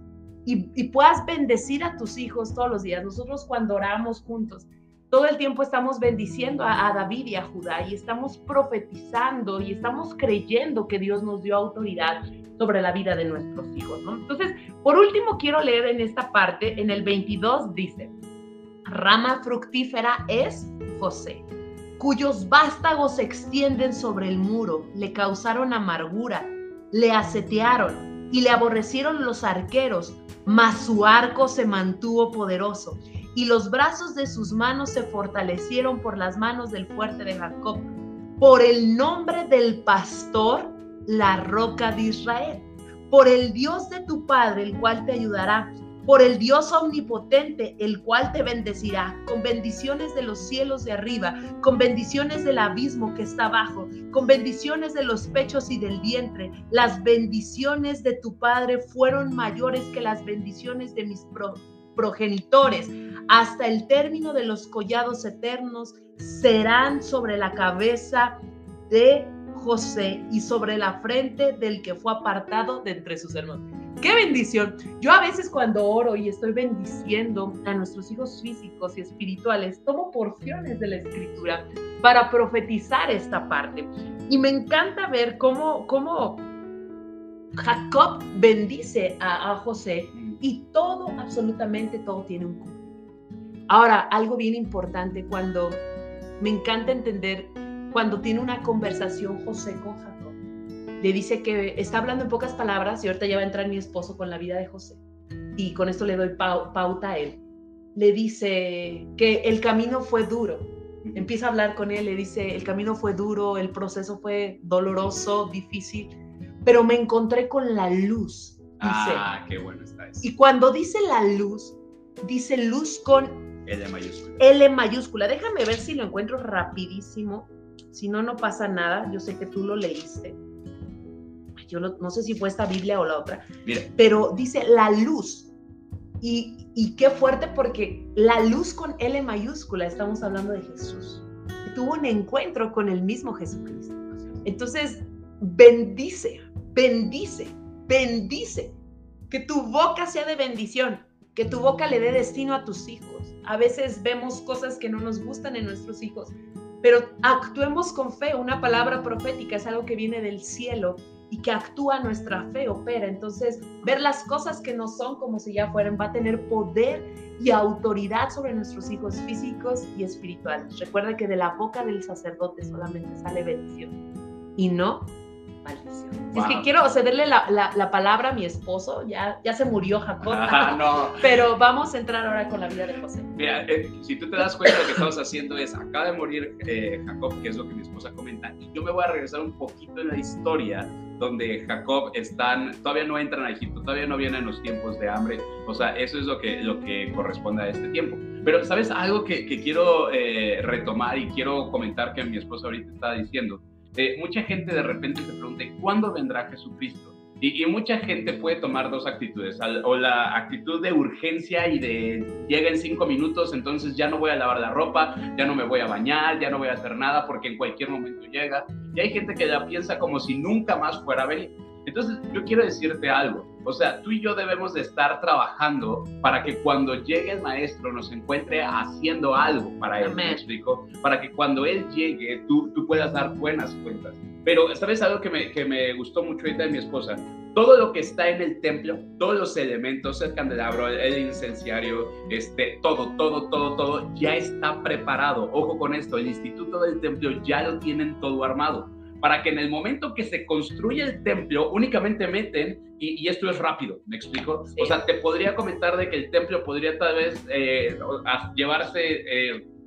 y, puedas bendecir a tus hijos todos los días. Nosotros cuando oramos juntos, todo el tiempo estamos bendiciendo a, David y a Judá y estamos profetizando y estamos creyendo que Dios nos dio autoridad sobre la vida de nuestros hijos. Entonces, por último, quiero leer en esta parte, en el 22 dice, rama fructífera es José, cuyos vástagos se extienden sobre el muro, le causaron amargura, le asetearon y le aborrecieron los arqueros, mas su arco se mantuvo poderoso y los brazos de sus manos se fortalecieron por las manos del fuerte de Jacob, por el nombre del pastor, la roca de Israel, por el Dios de tu Padre, el cual te ayudará, por el Dios omnipotente, el cual te bendecirá, con bendiciones de los cielos de arriba, con bendiciones del abismo que está abajo, con bendiciones de los pechos y del vientre. Las bendiciones de tu Padre fueron mayores que las bendiciones de mis progenitores hasta el término de los collados eternos serán sobre la cabeza de José y sobre la frente del que fue apartado de entre sus hermanos. ¡Qué bendición! Yo a veces cuando oro y estoy bendiciendo a nuestros hijos físicos y espirituales, tomo porciones de la escritura para profetizar esta parte. Y me encanta ver cómo, cómo Jacob bendice a, a José y todo, absolutamente todo tiene un cumplimiento. Ahora, algo bien importante cuando me encanta entender cuando tiene una conversación José con Jacob. Le dice que está hablando en pocas palabras y ahorita ya va a entrar mi esposo con la vida de José. Y con esto le doy pauta a él. Le dice que el camino fue duro. Empieza a hablar con él, le dice, el camino fue duro, el proceso fue doloroso, difícil, pero me encontré con la luz ah, qué bueno está eso. Y cuando dice la luz, dice luz con L mayúscula. L mayúscula. Déjame ver si lo encuentro rapidísimo. Si no, no pasa nada. Yo sé que tú lo leíste. Yo no, sé si fue esta Biblia o la otra. Mira. Pero dice la luz. Y, y qué fuerte porque la luz con L mayúscula, estamos hablando de Jesús. tuvo un encuentro con el mismo Jesucristo. Entonces, bendice, bendice bendice, que tu boca sea de bendición, que tu boca le dé destino a tus hijos. A veces vemos cosas que no nos gustan en nuestros hijos, pero actuemos con fe. Una palabra profética es algo que viene del cielo y que actúa nuestra fe, opera. Entonces, ver las cosas que no son como si ya fueran va a tener poder y autoridad sobre nuestros hijos físicos y espirituales. Recuerda que de la boca del sacerdote solamente sale bendición y no es que quiero cederle la, la, palabra a mi esposo, ya, ya se murió Jacob, no. pero vamos a entrar ahora con la vida de José. Mira, eh, si tú te das cuenta, lo que estamos haciendo es, acaba de morir eh, Jacob, que es lo que mi esposa comenta, y yo me voy a regresar un poquito en la historia donde Jacob están, todavía no entran a Egipto, todavía no vienen los tiempos de hambre, o sea, eso es lo que, lo que corresponde a este tiempo. Pero, ¿sabes algo que, que quiero eh, retomar y quiero comentar que mi esposa ahorita está diciendo? Mucha gente de repente se pregunta, ¿cuándo vendrá Jesucristo? Y, mucha gente puede tomar dos actitudes, o la actitud de urgencia y de llega en cinco minutos, entonces ya no voy a lavar la ropa, ya no me voy a bañar, ya no voy a hacer nada porque en cualquier momento llega. Y hay gente que ya piensa como si nunca más fuera a venir. Entonces, yo quiero decirte algo. O sea, tú y yo debemos de estar trabajando para que cuando llegue el maestro nos encuentre haciendo algo para él, ¿me explico? Para que cuando él llegue tú, tú puedas dar buenas cuentas. Pero, ¿sabes algo que me, que me gustó mucho ahorita de mi esposa? Todo lo que está en el templo, todos los elementos, el candelabro, el incenciario, este, todo, todo, todo, todo, ya está preparado. Ojo con esto, el instituto del templo ya lo tienen todo armado para que en el momento que se construye el templo únicamente meten, y, esto es rápido, ¿me explico? O sea, te podría comentar de que el templo podría tal vez eh, llevarse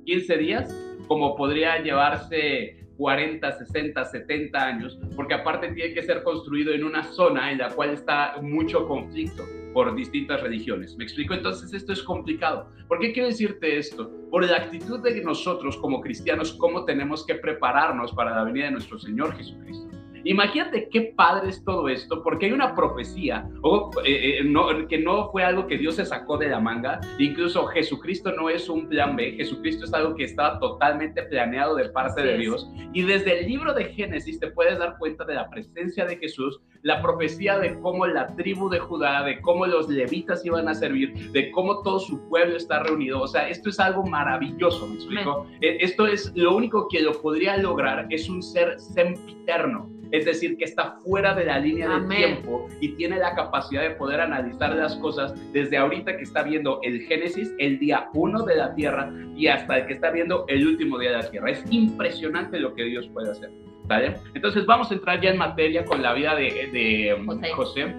15 eh, días, como podría llevarse 40, 60, 70 años, porque aparte tiene que ser construido en una zona en la cual está mucho conflicto por distintas religiones. ¿Me explico? Entonces esto es complicado. ¿Por qué quiero decirte esto? Por la actitud de nosotros como cristianos, cómo tenemos que prepararnos para la venida de nuestro Señor Jesucristo. Imagínate qué padre es todo esto, porque hay una profecía, eh, eh, no, que no fue algo que Dios se sacó de la manga, incluso Jesucristo no es un plan B, Jesucristo es algo que estaba totalmente planeado de parte de Dios. Y desde el libro de Génesis te puedes dar cuenta de la presencia de Jesús, la profecía de cómo la tribu de Judá, de cómo los levitas iban a servir, de cómo todo su pueblo está reunido. O sea, esto es algo maravilloso, ¿me explico? E, esto es lo único que lo podría lograr, es un ser sempiterno es decir, que está fuera de la línea del tiempo y tiene la capacidad de poder analizar las cosas desde ahorita que está viendo el Génesis, el día uno de la tierra, y hasta el que está viendo el último día de la tierra. Es impresionante lo que Dios puede hacer. ¿vale? Entonces vamos a entrar ya en materia con la vida de, de José.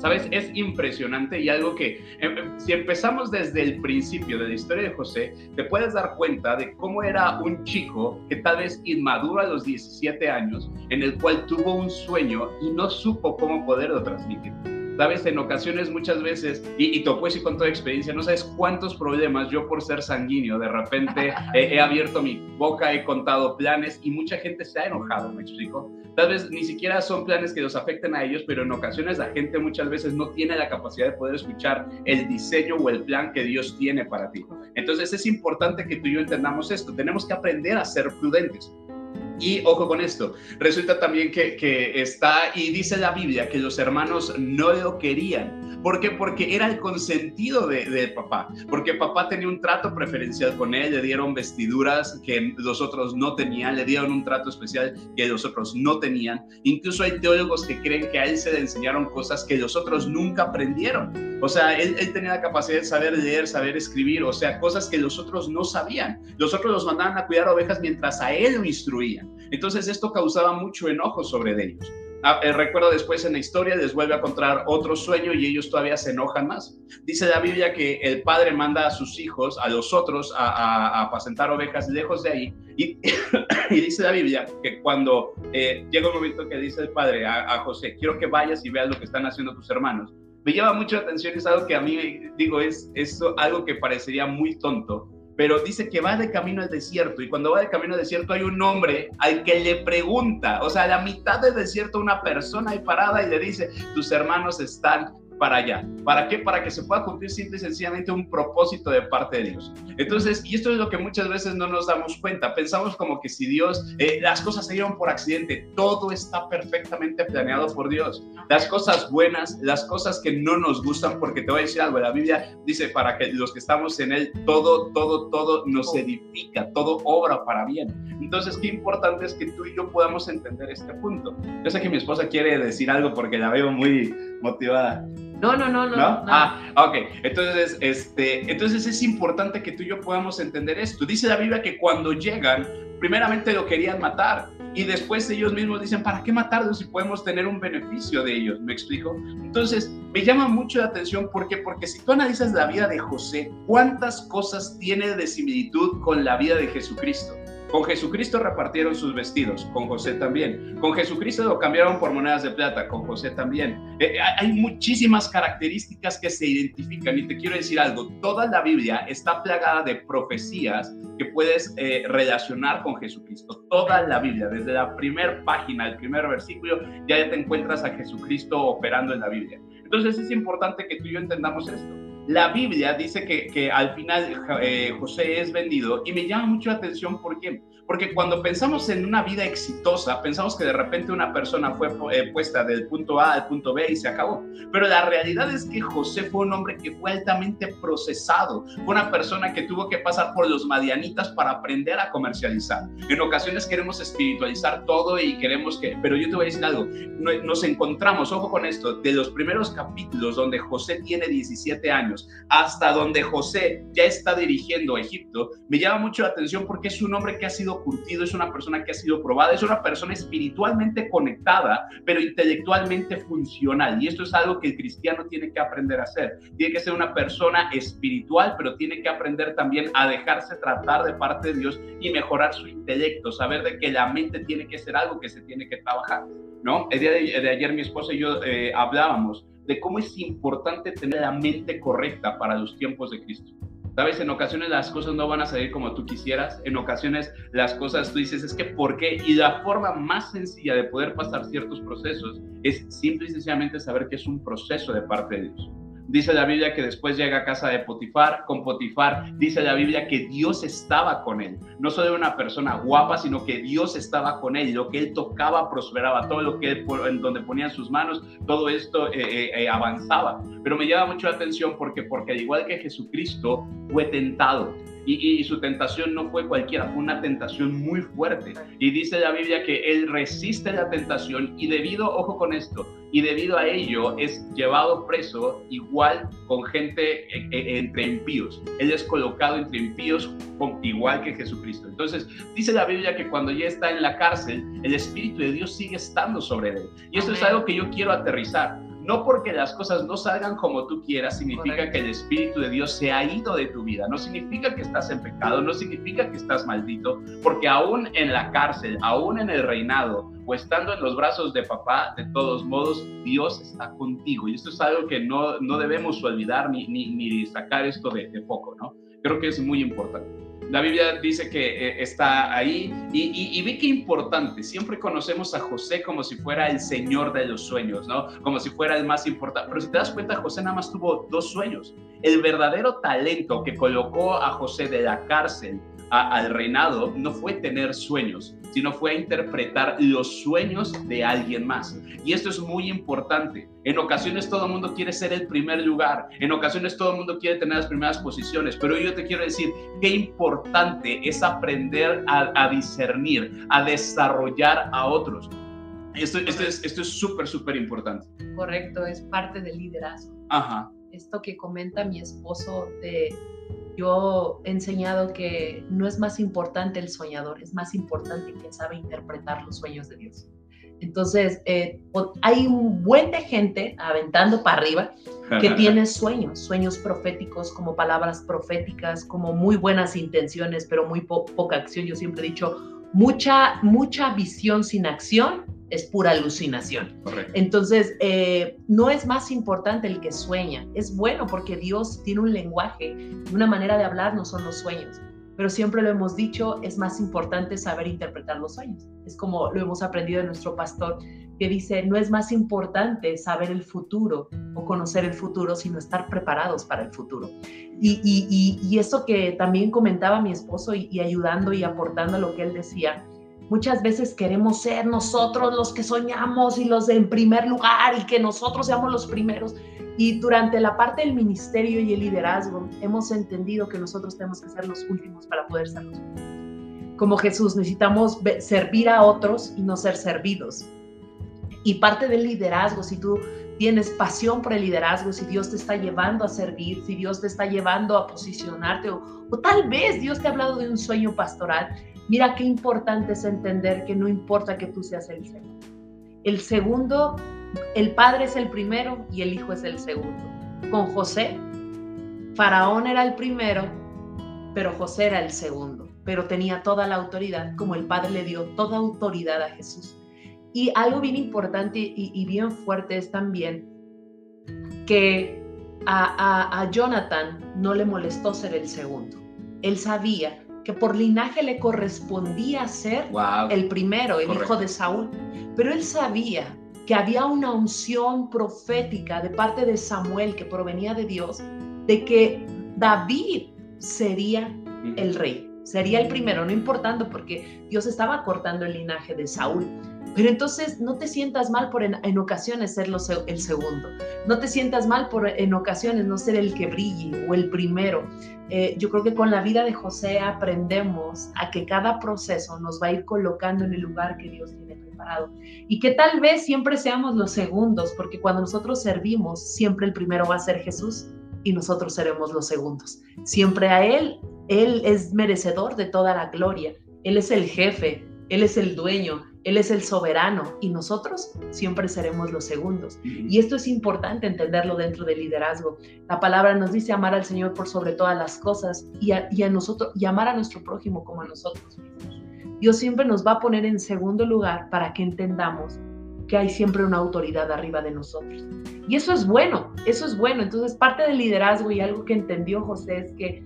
¿Sabes? Es impresionante y algo que, em, em, si empezamos desde el principio de la historia de José, te puedes dar cuenta de cómo era un chico que tal vez inmaduro a los 17 años, en el cual tuvo un sueño y no supo cómo poderlo transmitir sabes, en ocasiones muchas veces, y, y te y con toda experiencia, no sabes cuántos problemas yo por ser sanguíneo, de repente he abierto mi boca, he contado planes y mucha gente se ha enojado, ¿me explico? Tal vez ni siquiera son planes que los afecten a ellos, pero en ocasiones la gente muchas veces no tiene la capacidad de poder escuchar el diseño o el plan que Dios tiene para ti. Entonces es importante que tú y yo entendamos esto. Tenemos que aprender a ser prudentes. Y ojo con esto, resulta también que, que, está, y dice la Biblia, que los hermanos no lo querían. ¿Por qué? Porque era el consentido de, de, papá, porque papá tenía un trato preferencial con él, le dieron vestiduras que los otros no tenían, le dieron un trato especial que los otros no tenían. Incluso hay teólogos que creen que a él se le enseñaron cosas que los otros nunca aprendieron. O sea, él, él tenía la capacidad de saber leer, saber escribir, o sea, cosas que los otros no sabían. Los otros los mandaban a cuidar ovejas mientras a él lo instruían. Entonces esto causaba mucho enojo sobre ellos. Ah, eh, recuerdo después en la historia les vuelve a contar otro sueño y ellos todavía se enojan más. Dice la Biblia que el padre manda a sus hijos, a los otros, a, apacentar ovejas lejos de ahí. Y, dice la Biblia que cuando eh, llega un momento que dice el padre a, José, quiero que vayas y veas lo que están haciendo tus hermanos. Me llama mucho la atención, es algo que a mí, digo, es, es algo que parecería muy tonto, pero dice que va de camino al desierto y cuando va de camino al desierto hay un hombre al que le pregunta, o sea, a la mitad del desierto una persona ahí parada y le dice, tus hermanos están para allá. ¿Para qué? Para que se pueda cumplir simple y sencillamente un propósito de parte de Dios. Entonces, y esto es lo que muchas veces no nos damos cuenta. Pensamos como que si Dios, eh, las cosas se dieron por accidente, todo está perfectamente planeado por Dios. Las cosas buenas, las cosas que no nos gustan, porque te voy a decir algo, la Biblia dice para que los que estamos en Él, todo, todo, todo nos edifica, todo obra para bien. Entonces, qué importante es que tú y yo podamos entender este punto. Yo sé que mi esposa quiere decir algo porque la veo muy motivada. No, no, no, no. Ah, ok. Entonces, este, entonces es importante que tú y yo podamos entender esto. Dice la Biblia que cuando llegan, primeramente lo querían matar y después ellos mismos dicen, ¿para qué matarlos si podemos tener un beneficio de ellos? ¿Me explico? Entonces, me llama mucho la atención, ¿por qué? Porque si tú analizas la vida de José, ¿cuántas cosas tiene de similitud con la vida de Jesucristo? Con Jesucristo repartieron sus vestidos, con José también. Con Jesucristo lo cambiaron por monedas de plata, con José también. Eh, hay muchísimas características que se identifican y te quiero decir algo, toda la Biblia está plagada de profecías que puedes eh, relacionar con Jesucristo. Toda la Biblia, desde la primera página, el primer versículo, ya te encuentras a Jesucristo operando en la Biblia. Entonces es importante que tú y yo entendamos esto. La Biblia dice que, que al final eh, José es vendido y me llama mucho la atención ¿por qué? Porque cuando pensamos en una vida exitosa, pensamos que de repente una persona fue eh, puesta del punto A al punto B y se acabó. Pero la realidad es que José fue un hombre que fue altamente procesado. Fue una persona que tuvo que pasar por los madianitas para aprender a comercializar. En ocasiones queremos espiritualizar todo y queremos que... Pero yo te voy a decir algo. Nos encontramos, ojo con esto, de los primeros capítulos donde José tiene 17 años hasta donde José ya está dirigiendo Egipto, me llama mucho la atención porque es un hombre que ha sido curtido, es una persona que ha sido probada, es una persona espiritualmente conectada, pero intelectualmente funcional. Y esto es algo que el cristiano tiene que aprender a hacer. Tiene que ser una persona espiritual, pero tiene que aprender también a dejarse tratar de parte de Dios y mejorar su intelecto, saber de que la mente tiene que ser algo que se tiene que trabajar. ¿no? El día de, ayer mi esposa y yo eh, hablábamos de cómo es importante tener la mente correcta para los tiempos de Cristo. Sabes, en ocasiones las cosas no van a salir como tú quisieras, en ocasiones las cosas tú dices, es que ¿por qué? Y la forma más sencilla de poder pasar ciertos procesos es simple y sencillamente saber que es un proceso de parte de Dios. Dice la Biblia que después llega a casa de Potifar, con Potifar, dice la Biblia que Dios estaba con él. No solo era una persona guapa, sino que Dios estaba con él. Lo que él tocaba prosperaba, todo lo que él, en donde ponía sus manos, todo esto eh, eh, eh, avanzaba. Pero me llama mucho la atención porque, porque al igual que Jesucristo fue tentado, y, su tentación no fue cualquiera, fue una tentación muy fuerte. Y dice la Biblia que él resiste la tentación y debido, ojo con esto, y debido a ello es llevado preso igual con gente eh, eh, entre impíos. Él es colocado entre impíos igual que Jesucristo. Entonces, dice la Biblia que cuando ya está en la cárcel, el Espíritu de Dios sigue estando sobre él. Y esto es algo que yo quiero aterrizar. No porque las cosas no salgan como tú quieras, significa que el Espíritu de Dios se ha ido de tu vida. No significa que estás en pecado, no significa que estás maldito, porque aún en la cárcel, aún en el reinado, o estando en los brazos de papá, de todos modos, Dios está contigo. Y esto es algo que no, no debemos olvidar ni, ni, ni sacar esto de, de foco, ¿no? Creo que es muy importante. La Biblia dice que eh, está ahí y, y, vi que importante, siempre conocemos a José como si fuera el señor de los sueños, ¿no? Como si fuera el más importante. Pero si te das cuenta, José nada más tuvo dos sueños. El verdadero talento que colocó a José de la cárcel al reinado no fue tener sueños, sino fue a interpretar los sueños de alguien más. Y esto es muy importante. En ocasiones todo el mundo quiere ser el primer lugar, en ocasiones todo el mundo quiere tener las primeras posiciones, pero yo te quiero decir qué importante es aprender a, discernir, a desarrollar a otros. Esto, esto es esto es súper, súper importante. Correcto, es parte del liderazgo. Ajá. Esto que comenta mi esposo de yo he enseñado que no es más importante el soñador, es más importante quien sabe interpretar los sueños de Dios. Entonces, eh, hay un buen de gente aventando para arriba que tiene sueños, sueños proféticos, como palabras proféticas, como muy buenas intenciones, pero muy poca acción. Yo siempre he dicho, mucha, mucha visión sin acción es pura alucinación. Entonces, eh, no es más importante el que sueña. Es bueno porque Dios tiene un lenguaje, una manera de hablar no son los sueños. Pero siempre lo hemos dicho, es más importante saber interpretar los sueños. Es como lo hemos aprendido de nuestro pastor, que dice, no es más importante saber el futuro o conocer el futuro, sino estar preparados para el futuro. Y, y, y, eso que también comentaba mi esposo y, y ayudando y aportando a lo que él decía, Muchas veces queremos ser nosotros los que soñamos y los en primer lugar y que nosotros seamos los primeros. Y durante la parte del ministerio y el liderazgo hemos entendido que nosotros tenemos que ser los últimos para poder ser los últimos. Como Jesús, necesitamos servir a otros y no ser servidos. Y parte del liderazgo, si tú tienes pasión por el liderazgo, si Dios te está llevando a servir, si Dios te está llevando a posicionarte, o, tal vez Dios te ha hablado de un sueño pastoral, Mira qué importante es entender que no importa que tú seas el segundo. El segundo, el padre es el primero y el hijo es el segundo. Con José, Faraón era el primero, pero José era el segundo, pero tenía toda la autoridad, como el padre le dio toda autoridad a Jesús. Y algo bien importante y, bien fuerte es también que a, a Jonathan no le molestó ser el segundo. Él sabía que por linaje le correspondía ser el primero, el hijo de Saúl. Pero él sabía que había una unción profética de parte de Samuel que provenía de Dios, de que David sería el rey, sería el primero, no importando porque Dios estaba cortando el linaje de Saúl. Pero entonces no te sientas mal por en, ocasiones ser el segundo. No te sientas mal por en ocasiones no ser el que brille o el primero. Eh, yo creo que con la vida de José aprendemos a que cada proceso nos va a ir colocando en el lugar que Dios tiene preparado. Y que tal vez siempre seamos los segundos, porque cuando nosotros servimos, siempre el primero va a ser Jesús y nosotros seremos los segundos. Siempre a Él, Él es merecedor de toda la gloria. Él es el jefe, Él es el dueño, él es el soberano y nosotros siempre seremos los segundos. Y esto es importante entenderlo dentro del liderazgo. La palabra nos dice amar al Señor por sobre todas las cosas y a, nosotros y amar a nuestro prójimo como a nosotros mismos. Dios siempre nos va a poner en segundo lugar para que entendamos que hay siempre una autoridad arriba de nosotros. Y eso es bueno, eso es bueno. Entonces parte del liderazgo y algo que entendió José es que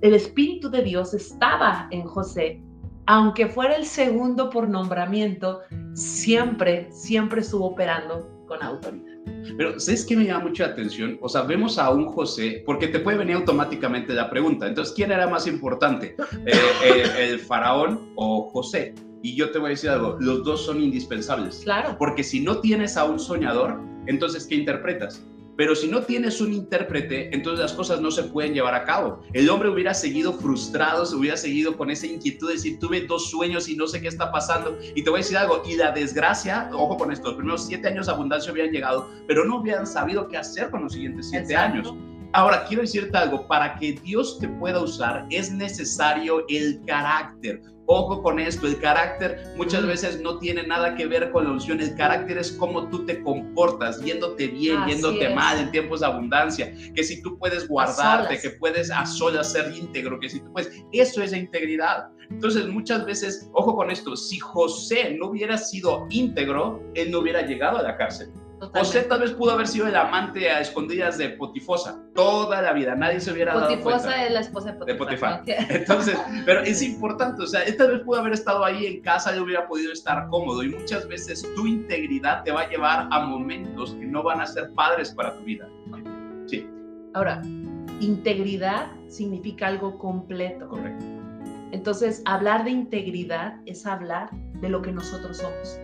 el Espíritu de Dios estaba en José, aunque fuera el segundo por nombramiento, siempre, siempre estuvo operando con autoridad. Pero, ¿sabes qué me llama mucho la atención? O sea, vemos a un José, porque te puede venir automáticamente la pregunta. Entonces, ¿quién era más importante? Eh, eh, ¿El faraón o José? Y yo te voy a decir algo, los dos son indispensables. Claro. Porque si no tienes a un soñador, entonces, ¿qué interpretas? Pero si no tienes un intérprete, entonces las cosas no se pueden llevar a cabo. El hombre hubiera seguido frustrado, se hubiera seguido con esa inquietud de decir, tuve dos sueños y no sé qué está pasando. Y te voy a decir algo, y la desgracia, ojo con esto, los primeros siete años de abundancia habían llegado, pero no hubieran sabido qué hacer con los siguientes siete años. Ahora, quiero decirte algo, para que Dios te pueda usar es necesario el carácter. Ojo con esto, el carácter muchas veces no tiene nada que ver con la unción, el carácter es cómo tú te comportas, yéndote bien, yéndote mal en tiempos de abundancia, que si tú puedes guardarte, que puedes a solas ser íntegro, que si tú puedes, eso es la integridad. Entonces muchas veces, ojo con esto, si José no hubiera sido íntegro, él no hubiera llegado a la cárcel. José tal vez pudo haber sido el amante a escondidas de Potifosa toda la vida, nadie se hubiera dado cuenta. Potifosa es la esposa de Potifar. Entonces, pero es importante, o sea, tal vez pudo haber estado ahí en casa y hubiera podido estar cómodo y muchas veces tu integridad te va a llevar a momentos que no van a ser padres para tu vida. Sí. Ahora, integridad significa algo completo. Correcto. Entonces, hablar de integridad es hablar de lo que nosotros somos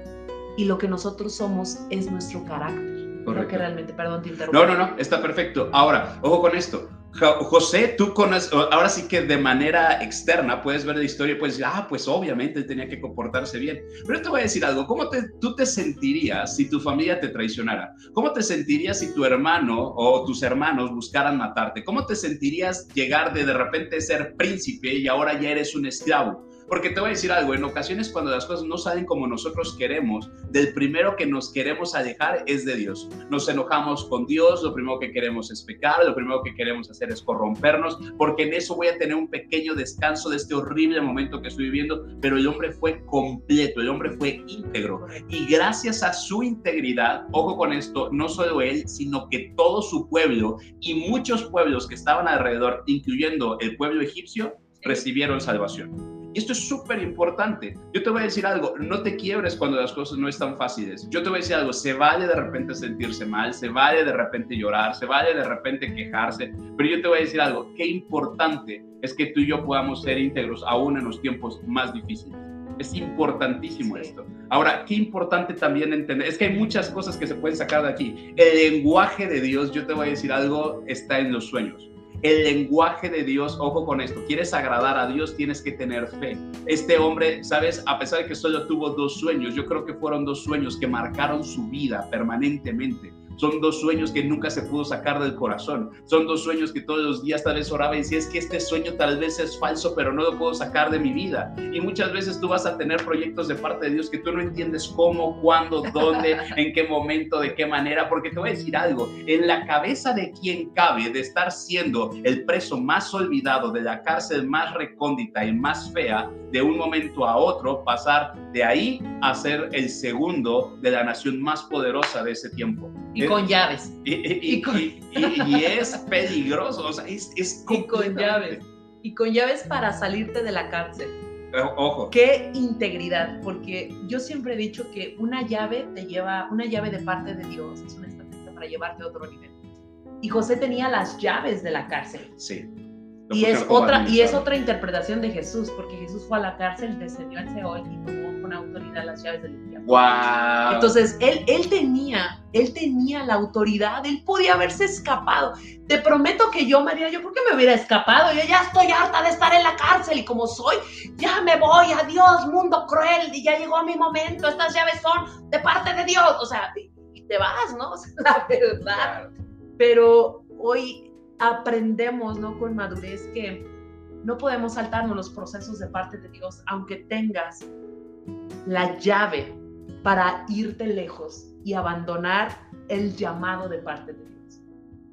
y lo que nosotros somos es nuestro carácter. Correcto. que realmente, perdón, te interrumpo. No, no, no, está perfecto. Ahora, ojo con esto. José, tú conoces, ahora sí que de manera externa puedes ver la historia y puedes decir, ah, pues obviamente tenía que comportarse bien. Pero te voy a decir algo, ¿cómo te, tú te sentirías si tu familia te traicionara? ¿Cómo te sentirías si tu hermano o tus hermanos buscaran matarte? ¿Cómo te sentirías llegar de de repente ser príncipe y ahora ya eres un esclavo? Porque te voy a decir algo, en ocasiones cuando las cosas no salen como nosotros queremos, del primero que nos queremos alejar es de Dios. Nos enojamos con Dios, lo primero que queremos es pecar, lo primero que queremos hacer es corrompernos, porque en eso voy a tener un pequeño descanso de este horrible momento que estoy viviendo, pero el hombre fue completo, el hombre fue íntegro. Y gracias a su integridad, ojo con esto, no solo él, sino que todo su pueblo y muchos pueblos que estaban alrededor, incluyendo el pueblo egipcio, recibieron salvación. Y esto es súper importante. Yo te voy a decir algo, no te quiebres cuando las cosas no están fáciles. Yo te voy a decir algo, se vale de repente sentirse mal, se vale de repente llorar, se vale de repente quejarse, pero yo te voy a decir algo, qué importante es que tú y yo podamos ser íntegros aún en los tiempos más difíciles. Es importantísimo esto. Ahora, qué importante también entender, es que hay muchas cosas que se pueden sacar de aquí. El lenguaje de Dios, yo te voy a decir algo, está en los sueños el lenguaje de Dios, ojo con esto, quieres agradar a Dios, tienes que tener fe. Este hombre, sabes, a pesar de que solo tuvo dos sueños, yo creo que fueron dos sueños que marcaron su vida permanentemente. Son dos sueños que nunca se pudo sacar del corazón. Son dos sueños que todos los días tal vez oraba y decía, es que este sueño tal vez es falso, pero no lo puedo sacar de mi vida. Y muchas veces tú vas a tener proyectos de parte de Dios que tú no entiendes cómo, cuándo, dónde, en qué momento, de qué manera, porque te voy a decir algo, en la cabeza de quien cabe de estar siendo el preso más olvidado de la cárcel más recóndita y más fea, de un momento a otro, pasar de ahí a ser el segundo de la nación más poderosa de ese tiempo. Con llaves. Y, es peligroso, o sea, es, es Y con llaves. Y con llaves para salirte de la cárcel. Ojo. Qué integridad, porque yo siempre he dicho que una llave te lleva, una llave de parte de Dios es una estrategia para llevarte a otro nivel. Y José tenía las llaves de la cárcel. Sí. Y es, otra, y es otra interpretación de Jesús, porque Jesús fue a la cárcel, descendió al Seol y tomó con autoridad las llaves del infierno. Wow. Entonces, él, él tenía, él tenía la autoridad, él podía haberse escapado. Te prometo que yo, María, yo por qué me hubiera escapado, yo ya estoy harta de estar en la cárcel y como soy, ya me voy, adiós, mundo cruel, y ya llegó mi momento, estas llaves son de parte de Dios, o sea, y te vas, ¿no? la verdad. Pero hoy aprendemos, ¿no? Con madurez que no podemos saltarnos los procesos de parte de Dios, aunque tengas la llave para irte lejos y abandonar el llamado de parte de Dios.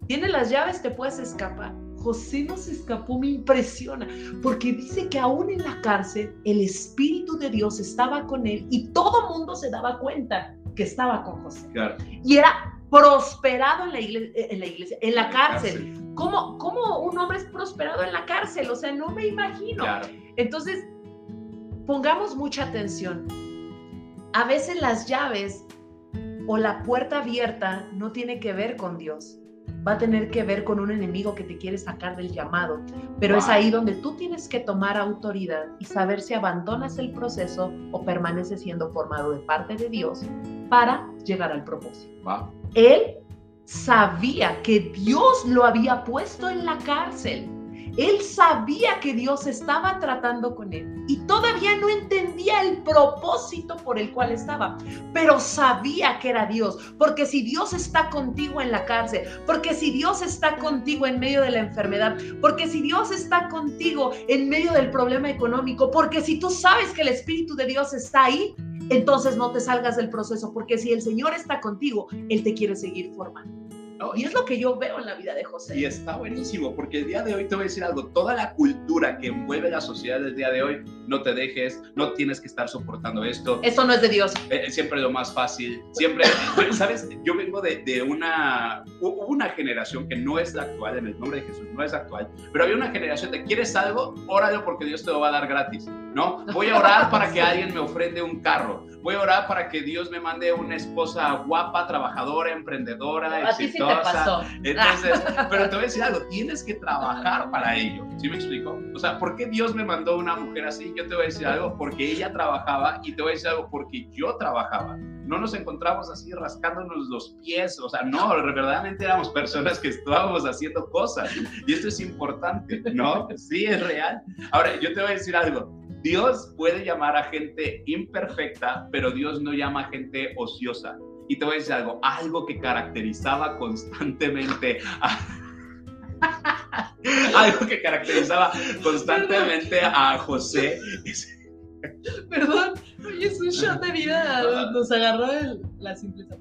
Tienes las llaves, te puedes escapar. José no se escapó, me impresiona, porque dice que aún en la cárcel el Espíritu de Dios estaba con él y todo mundo se daba cuenta que estaba con José. Y era prosperado en la iglesia, en la, iglesia, en la cárcel. ¿Cómo, ¿Cómo un hombre es prosperado en la cárcel? cárcel, o sea, no me imagino. Entonces, pongamos mucha atención. A veces las llaves o la puerta abierta no tiene que ver con Dios. Va a tener que ver con un enemigo que te quiere sacar del llamado. Pero es ahí donde tú tienes que tomar autoridad y saber si abandonas el proceso o permaneces siendo formado de parte de Dios para llegar al propósito. Él sabía que Dios lo había puesto en la cárcel él sabía que Dios estaba tratando con él y todavía no entendía el propósito por el cual estaba, pero sabía que era Dios, porque si Dios está contigo en la cárcel, porque si Dios está contigo en medio de la enfermedad, porque si Dios está contigo en medio del problema económico, porque si tú sabes que el Espíritu de Dios está ahí, entonces no te salgas del proceso, porque si el Señor está contigo, Él te quiere seguir formando. Y es lo que yo veo en la vida de José. Y está buenísimo, porque el día de hoy te voy a decir algo, toda la cultura que envuelve la sociedad del día de hoy, no te dejes, no tienes que estar soportando esto. Eso no es de Dios. Eh, siempre lo más fácil, siempre, ¿sabes? Yo vengo de, de una, una generación que no es la actual, en el nombre de Jesús, no es actual, pero había una generación de, ¿quieres algo? Óralo porque Dios te lo va a dar gratis, ¿no? Voy a orar para que alguien me ofrende un carro, voy a orar para que Dios me mande una esposa guapa, trabajadora, emprendedora, exitosa. Entonces, pero te voy a decir algo, tienes que trabajar para ello. ¿Sí me explico? O sea, ¿por qué Dios me mandó una mujer así? Yo te voy a decir algo, porque ella trabajaba y te voy a decir algo, porque yo trabajaba. No nos encontramos así rascándonos los pies, o sea, no, verdaderamente éramos personas que estábamos haciendo cosas. Y esto es importante, ¿no? Sí, es real. Ahora, yo te voy a decir algo. Dios puede llamar a gente imperfecta, pero Dios no llama a gente ociosa. Y te voy a decir algo, algo que caracterizaba constantemente algo que caracterizaba constantemente a José. Perdón, es un shot de vida, nos agarró la simpleza.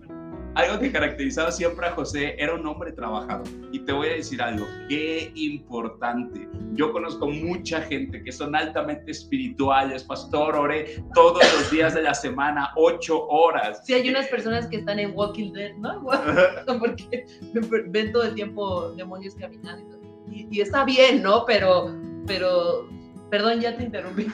Algo que caracterizaba siempre a José era un hombre trabajador. Y te voy a decir algo, qué importante. Yo conozco mucha gente que son altamente espirituales. Pastor, oré todos los días de la semana, ocho horas. Sí, hay unas personas que están en Walking Dead, ¿no? Porque ven todo el tiempo demonios caminando. Y, y está bien, ¿no? Pero, pero, perdón, ya te interrumpí.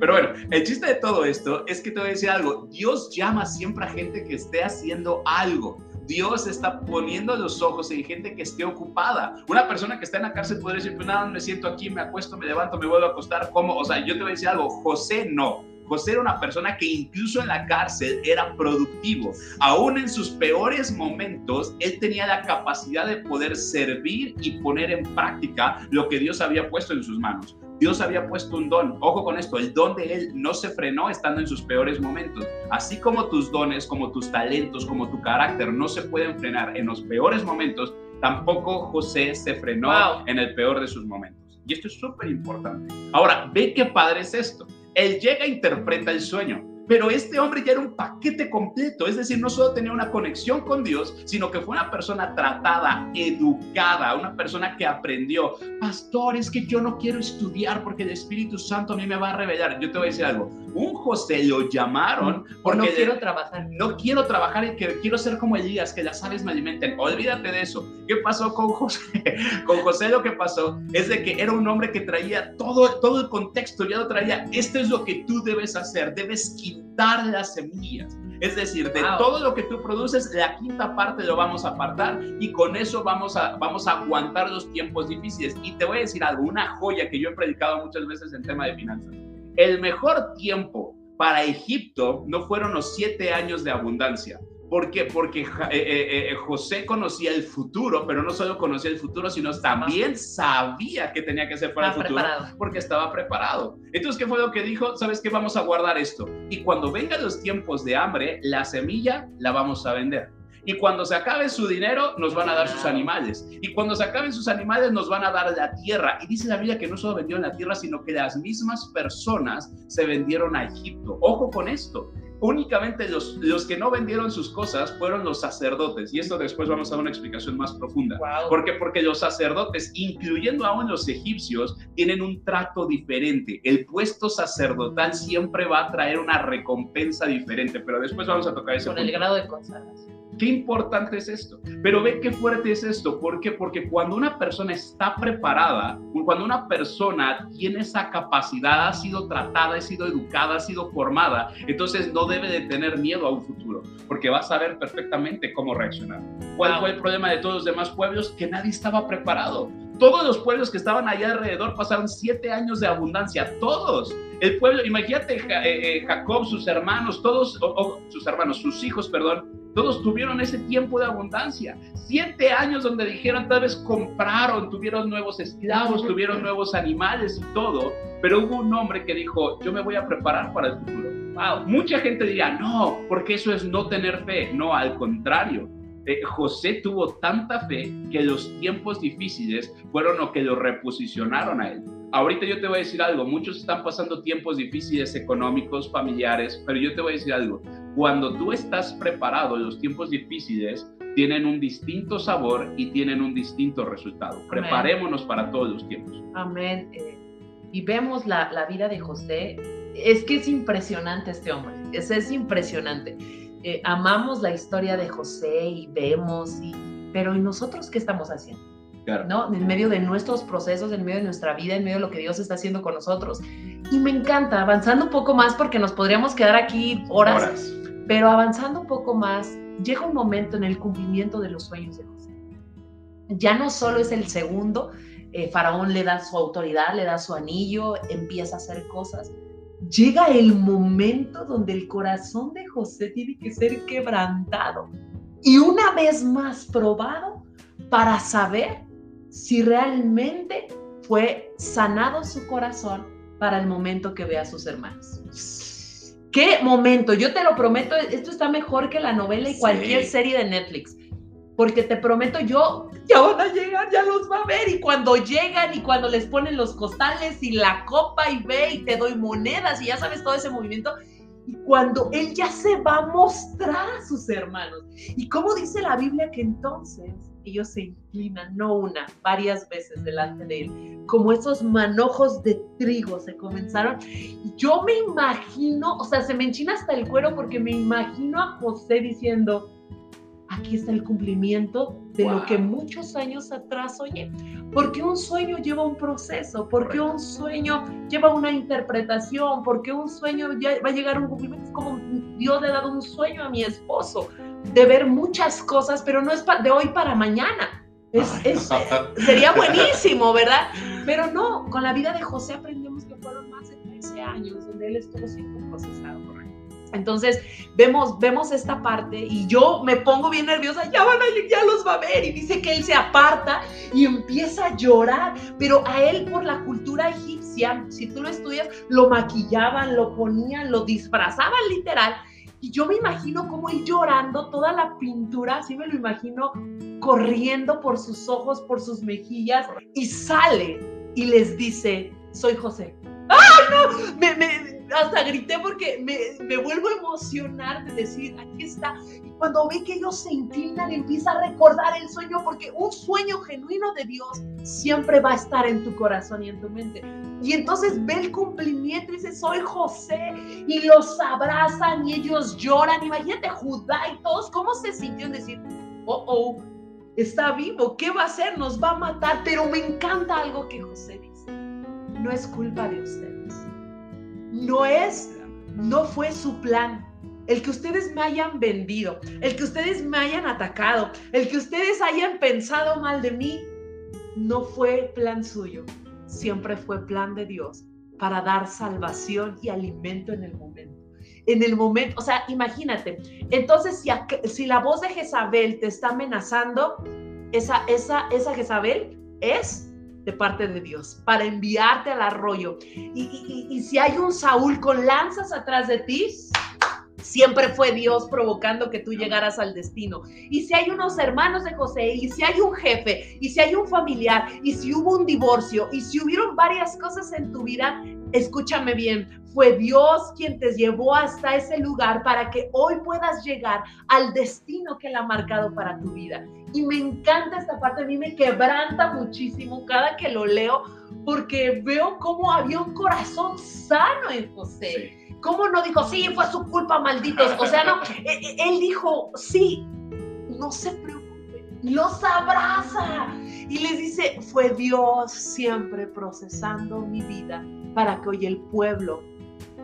Pero bueno, el chiste de todo esto es que te voy a decir algo. Dios llama siempre a gente que esté haciendo algo. Dios está poniendo los ojos en gente que esté ocupada. Una persona que está en la cárcel puede decir, pues nada, me siento aquí, me acuesto, me levanto, me vuelvo a acostar, ¿cómo? O sea, yo te voy a decir algo, José no. José era una persona que incluso en la cárcel era productivo. Aún en sus peores momentos, él tenía la capacidad de poder servir y poner en práctica lo que Dios había puesto en sus manos. Dios había puesto un don. Ojo con esto, el don de Él no se frenó estando en sus peores momentos. Así como tus dones, como tus talentos, como tu carácter no se pueden frenar en los peores momentos, tampoco José se frenó en el peor de sus momentos. Y esto es súper importante. Ahora, ve qué padre es esto. Él llega e interpreta el sueño. Pero este hombre ya era un paquete completo, es decir, no solo tenía una conexión con Dios, sino que fue una persona tratada, educada, una persona que aprendió. Pastor, es que yo no quiero estudiar porque el Espíritu Santo a mí me va a revelar. Yo te voy a decir algo. Un José lo llamaron porque no quiero trabajar. No quiero trabajar y que quiero ser como Elías, que las aves me alimenten. Olvídate de eso. ¿Qué pasó con José? con José lo que pasó es de que era un hombre que traía todo, todo el contexto, ya lo traía. Esto es lo que tú debes hacer. Debes quitar las semillas. Es decir, de todo lo que tú produces, la quinta parte lo vamos a apartar y con eso vamos a, vamos a aguantar los tiempos difíciles. Y te voy a decir algo, una joya que yo he predicado muchas veces en tema de finanzas. El mejor tiempo para Egipto no fueron los siete años de abundancia, ¿Por qué? Porque eh, eh, eh, José conocía el futuro, pero no solo conocía el futuro, sino también sabía que tenía que hacer para el futuro porque estaba preparado. Entonces, ¿qué fue lo que dijo? ¿Sabes qué? Vamos a guardar esto. Y cuando vengan los tiempos de hambre, la semilla la vamos a vender. Y cuando se acabe su dinero, nos van a dar sus animales. Y cuando se acaben sus animales, nos van a dar la tierra. Y dice la Biblia que no solo vendieron la tierra, sino que las mismas personas se vendieron a Egipto. Ojo con esto únicamente los, los que no vendieron sus cosas fueron los sacerdotes. Y esto después vamos a dar una explicación más profunda. ¿Por qué? Porque los sacerdotes, incluyendo aún los egipcios, tienen un trato diferente. El puesto sacerdotal siempre va a traer una recompensa diferente, pero después vamos a tocar eso. Con el grado de consagración. Qué importante es esto. Pero ve qué fuerte es esto. ¿Por qué? Porque cuando una persona está preparada, cuando una persona tiene esa capacidad, ha sido tratada, ha sido educada, ha sido formada, entonces no debe de tener miedo a un futuro, porque va a saber perfectamente cómo reaccionar. ¿Cuál fue el problema de todos los demás pueblos? Que nadie estaba preparado. Todos los pueblos que estaban allá alrededor pasaron siete años de abundancia, todos. El pueblo, imagínate eh, eh, Jacob, sus hermanos, todos, sus hermanos, sus hijos, perdón, todos tuvieron ese tiempo de abundancia. Siete años donde dijeron, tal vez compraron, tuvieron nuevos esclavos, tuvieron nuevos animales y todo, pero hubo un hombre que dijo, yo me voy a preparar para el futuro. Mucha gente diría, no, porque eso es no tener fe. No, al contrario. Eh, José tuvo tanta fe que los tiempos difíciles fueron lo que lo reposicionaron a él. Ahorita yo te voy a decir algo, muchos están pasando tiempos difíciles económicos, familiares, pero yo te voy a decir algo, cuando tú estás preparado, los tiempos difíciles tienen un distinto sabor y tienen un distinto resultado. Preparémonos para todos los tiempos. Amén. Eh, y vemos la, la, vida de José, es que es impresionante este hombre, es, es impresionante. Eh, amamos la historia de José y vemos, y, pero ¿y nosotros qué estamos haciendo? ¿No? En medio de nuestros procesos, en medio de nuestra vida, en medio de lo que Dios está haciendo con nosotros. Y me encanta, avanzando un poco más, porque nos podríamos quedar aquí horas, pero avanzando un poco más, llega un momento en el cumplimiento de los sueños de José. Ya no solo es el segundo, eh, Faraón le da su autoridad, le da su anillo, empieza a hacer cosas. Llega el momento donde el corazón de José tiene que ser quebrantado y una vez más probado para saber si realmente fue sanado su corazón para el momento que ve a sus hermanos. ¿Qué momento? Yo te lo prometo, esto está mejor que la novela y cualquier serie de Netflix. Porque te prometo yo, ya van a llegar, ya los va a ver. Y cuando llegan y cuando les ponen los costales y la copa y ve y te doy monedas y ya sabes todo ese movimiento. Y cuando él ya se va a mostrar a sus hermanos. Y cómo dice la Biblia que entonces ellos se inclinan, no una, varias veces delante de él, como esos manojos de trigo se comenzaron. Yo me imagino, o sea, se me enchina hasta el cuero porque me imagino a José diciendo, aquí está el cumplimiento de lo que muchos años atrás soñé. Porque un sueño lleva un proceso, porque un sueño lleva una interpretación, porque un sueño va a llegar a un cumplimiento. Es como Dios le ha dado un sueño a mi esposo de ver muchas cosas, pero no es de hoy para mañana. Es, sería buenísimo, ¿verdad? Pero no, con la vida de José aprendemos que fueron más de 13 años donde él estuvo siendo procesado. Entonces vemos, vemos esta parte y yo me pongo bien nerviosa, ya van a ya los va a ver y dice que él se aparta y empieza a llorar, pero a él por la cultura egipcia, si tú lo estudias, lo maquillaban, lo ponían, lo disfrazaban literal y yo me imagino como él llorando, toda la pintura, así me lo imagino, corriendo por sus ojos, por sus mejillas, y sale y les dice, soy José. ¡Ay, no! Me, me, hasta grité porque me, me, vuelvo a emocionar de decir, aquí está. Y cuando ve que ellos se inclinan, empieza a recordar el sueño, porque un sueño genuino de Dios siempre va a estar en tu corazón y en tu mente. Y entonces ve el cumplimiento y dice, soy José. Y los abrazan y ellos lloran. Imagínate Judá y todos, ¿cómo se sintió decir, oh, oh, está vivo, ¿qué va a hacer? Nos va a matar. Pero me encanta algo que José dice. No es culpa de ustedes. No es, no fue su plan. El que ustedes me hayan vendido, el que ustedes me hayan atacado, el que ustedes hayan pensado mal de mí, no fue plan suyo siempre fue plan de Dios para dar salvación y alimento en el momento. En el momento, o sea, imagínate, entonces si, si la voz de Jezabel te está amenazando, esa, esa, esa Jezabel es de parte de Dios para enviarte al arroyo. Y, y si hay un Saúl con lanzas atrás de ti, Siempre fue Dios provocando que tú llegaras al destino. Y si hay unos hermanos de José, y si hay un jefe, y si hay un familiar, y si hubo un divorcio, y si hubieron varias cosas en tu vida, escúchame bien, fue Dios quien te llevó hasta ese lugar para que hoy puedas llegar al destino que Él ha marcado para tu vida. Y me encanta esta parte, a mí me quebranta muchísimo cada que lo leo, porque veo cómo había un corazón sano en José. ¿Cómo no dijo, sí, fue su culpa, malditos? O sea, no, e, e, él dijo, sí, no se preocupen, los abraza y les dice, fue Dios siempre procesando mi vida para que hoy el pueblo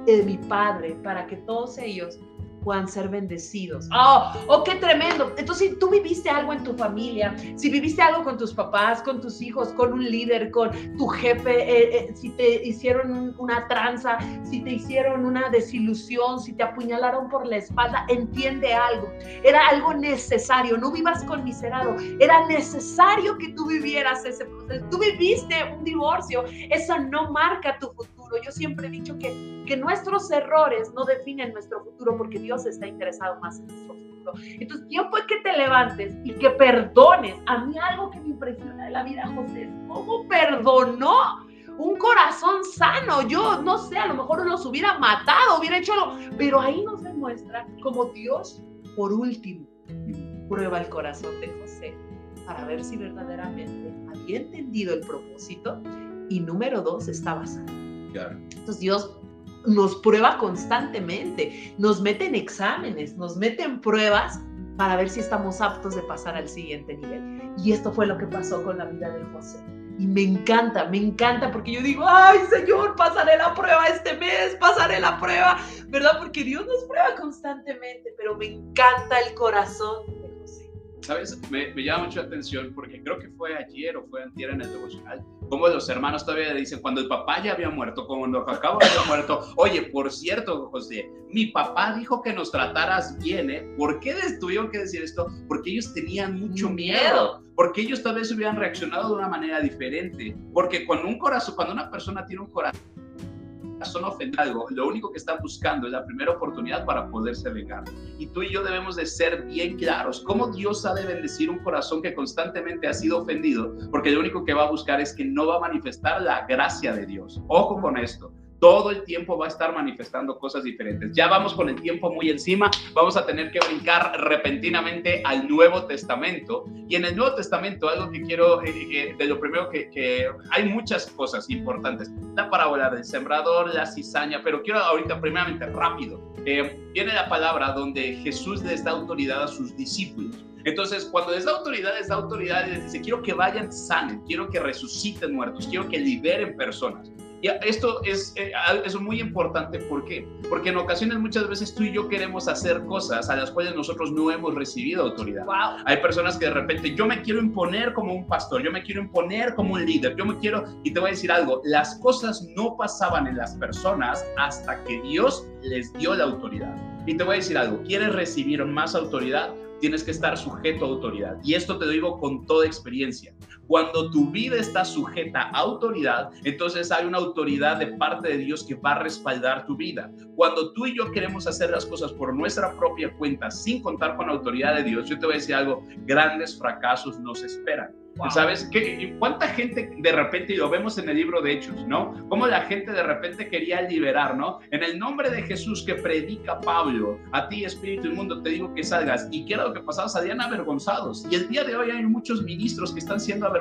de mi Padre, para que todos ellos puedan ser bendecidos. ¡Oh! ¡Oh, qué tremendo! Entonces, si tú viviste algo en tu familia, si viviste algo con tus papás, con tus hijos, con un líder, con tu jefe, eh, eh, si te hicieron una tranza, si te hicieron una desilusión, si te apuñalaron por la espalda, entiende algo. Era algo necesario. No vivas con miserado. Era necesario que tú vivieras ese proceso. Tú viviste un divorcio. Eso no marca tu futuro yo siempre he dicho que, que nuestros errores no definen nuestro futuro porque Dios está interesado más en nuestro futuro. Entonces, tiempo es que te levantes y que perdones. A mí algo que me impresiona de la vida, José, es cómo perdonó un corazón sano. Yo no sé, a lo mejor los hubiera matado, hubiera hecho algo, pero ahí nos demuestra como Dios, por último, prueba el corazón de José para ver si verdaderamente había entendido el propósito y número dos, estaba sano. Entonces Dios nos prueba constantemente, nos mete en exámenes, nos mete en pruebas para ver si estamos aptos de pasar al siguiente nivel. Y esto fue lo que pasó con la vida de José. Y me encanta, me encanta porque yo digo, ay Señor, pasaré la prueba este mes, pasaré la prueba, ¿verdad? Porque Dios nos prueba constantemente, pero me encanta el corazón ¿sabes? Me, llama mucho la atención porque creo que fue ayer o fue antier en el devocional, como los hermanos todavía dicen, cuando el papá ya había muerto, cuando Jacobo había muerto, oye, por cierto, José, mi papá dijo que nos trataras bien, ¿eh? ¿Por qué tuvieron que decir esto? Porque ellos tenían mucho miedo, porque ellos tal vez hubieran reaccionado de una manera diferente, porque cuando un corazón, cuando una persona tiene un corazón, son ofendido, lo único que están buscando es la primera oportunidad para poderse vengar. Y tú y yo debemos de ser bien claros cómo Dios ha de bendecir un corazón que constantemente ha sido ofendido, porque lo único que va a buscar es que no va a manifestar la gracia de Dios. Ojo con esto todo el tiempo va a estar manifestando cosas diferentes. Ya vamos con el tiempo muy encima, vamos a tener que brincar repentinamente al Nuevo Testamento. Y en el Nuevo Testamento, algo que quiero, eh, eh, de lo primero que, hay muchas cosas importantes. La parábola del sembrador, la cizaña, pero quiero ahorita primeramente rápido. Eh, viene la palabra donde Jesús les da autoridad a sus discípulos. Entonces, cuando les da autoridad, les da autoridad y les dice, quiero que vayan sanen, quiero que resuciten muertos, quiero que liberen personas. Y esto es, eh, es muy importante, ¿por qué? Porque en ocasiones muchas veces tú y yo queremos hacer cosas a las cuales nosotros no hemos recibido autoridad. Hay personas que de repente, yo me quiero imponer como un pastor, yo me quiero imponer como un líder, yo me quiero, y te voy a decir algo, las cosas no pasaban en las personas hasta que Dios les dio la autoridad. Y te voy a decir algo, ¿quieres recibir más autoridad? tienes que estar sujeto a autoridad. Y esto te lo digo con toda experiencia. Cuando tu vida está sujeta a autoridad, entonces hay una autoridad de parte de Dios que va a respaldar tu vida. Cuando tú y yo queremos hacer las cosas por nuestra propia cuenta sin contar con la autoridad de Dios, yo te voy a decir algo, grandes fracasos nos esperan. ¿Sabes? ¿Qué, ¿Cuánta gente de repente, y lo vemos en el libro de Hechos, ¿no? Cómo la gente de repente quería liberar, ¿no? En el nombre de Jesús que predica Pablo, a ti Espíritu Inmundo te digo que salgas. ¿Y qué era lo que pasaba? Salían avergonzados. Y el día de hoy hay muchos ministros que están siendo avergonzados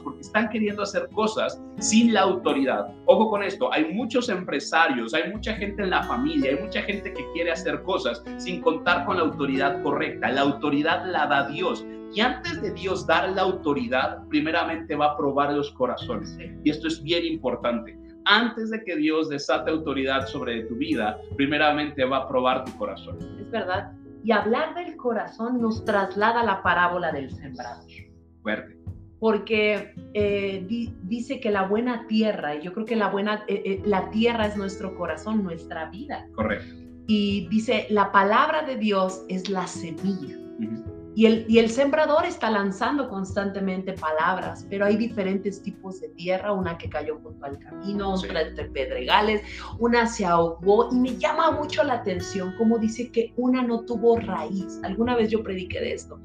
porque están queriendo hacer cosas sin la autoridad. Ojo con esto, hay muchos empresarios, hay mucha gente en la familia, hay mucha gente que quiere hacer cosas sin contar con la autoridad correcta. La autoridad la da Dios. Y antes de Dios dar la autoridad, primeramente va a probar los corazones. Y esto es bien importante. Antes de que Dios desate autoridad sobre tu vida, primeramente va a probar tu corazón. Es verdad. Y hablar del corazón nos traslada a la parábola del sembrador. Fuerte. Porque eh, dice que la buena tierra, y yo creo que la buena, eh, eh, la tierra es nuestro corazón, nuestra vida. Correcto. Y dice, la palabra de Dios es la semilla. Y el, sembrador está lanzando constantemente palabras, pero hay diferentes tipos de tierra, una que cayó junto al camino, otra entre pedregales, una se ahogó y me llama mucho la atención como dice que una no tuvo raíz. Alguna vez yo prediqué de esto.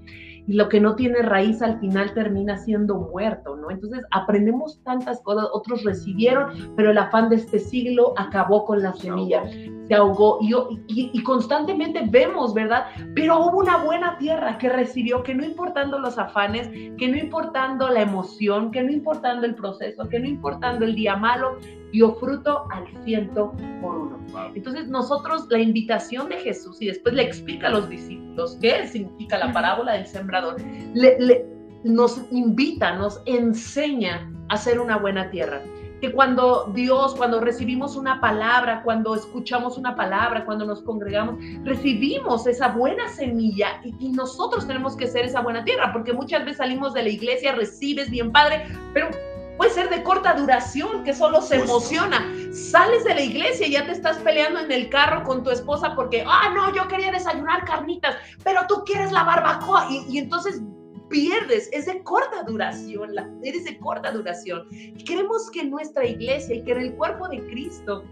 Y lo que no tiene raíz al final termina siendo muerto, ¿no? Entonces aprendemos tantas cosas, otros recibieron, pero el afán de este siglo acabó con la semilla te ahogó. Y, y, y, constantemente vemos, ¿verdad? Pero hubo una buena tierra que recibió, que no importando los afanes, que no importando la emoción, que no importando el proceso, que no importando el día malo, dio fruto al ciento por uno. Entonces nosotros, la invitación de Jesús, y después le explica a los discípulos qué significa la parábola del sembrador, le, nos invita, nos enseña a hacer una buena tierra. Que cuando Dios, cuando recibimos una palabra, cuando escuchamos una palabra, cuando nos congregamos, recibimos esa buena semilla y, nosotros tenemos que ser esa buena tierra, porque muchas veces salimos de la iglesia, recibes bien padre, pero puede ser de corta duración, que solo se emociona. Sales de la iglesia y ya te estás peleando en el carro con tu esposa porque, ah, no, yo quería desayunar carnitas, pero tú quieres la barbacoa y, y entonces pierdes, es de corta duración, la, eres de corta duración. queremos que nuestra iglesia y que en el cuerpo de Cristo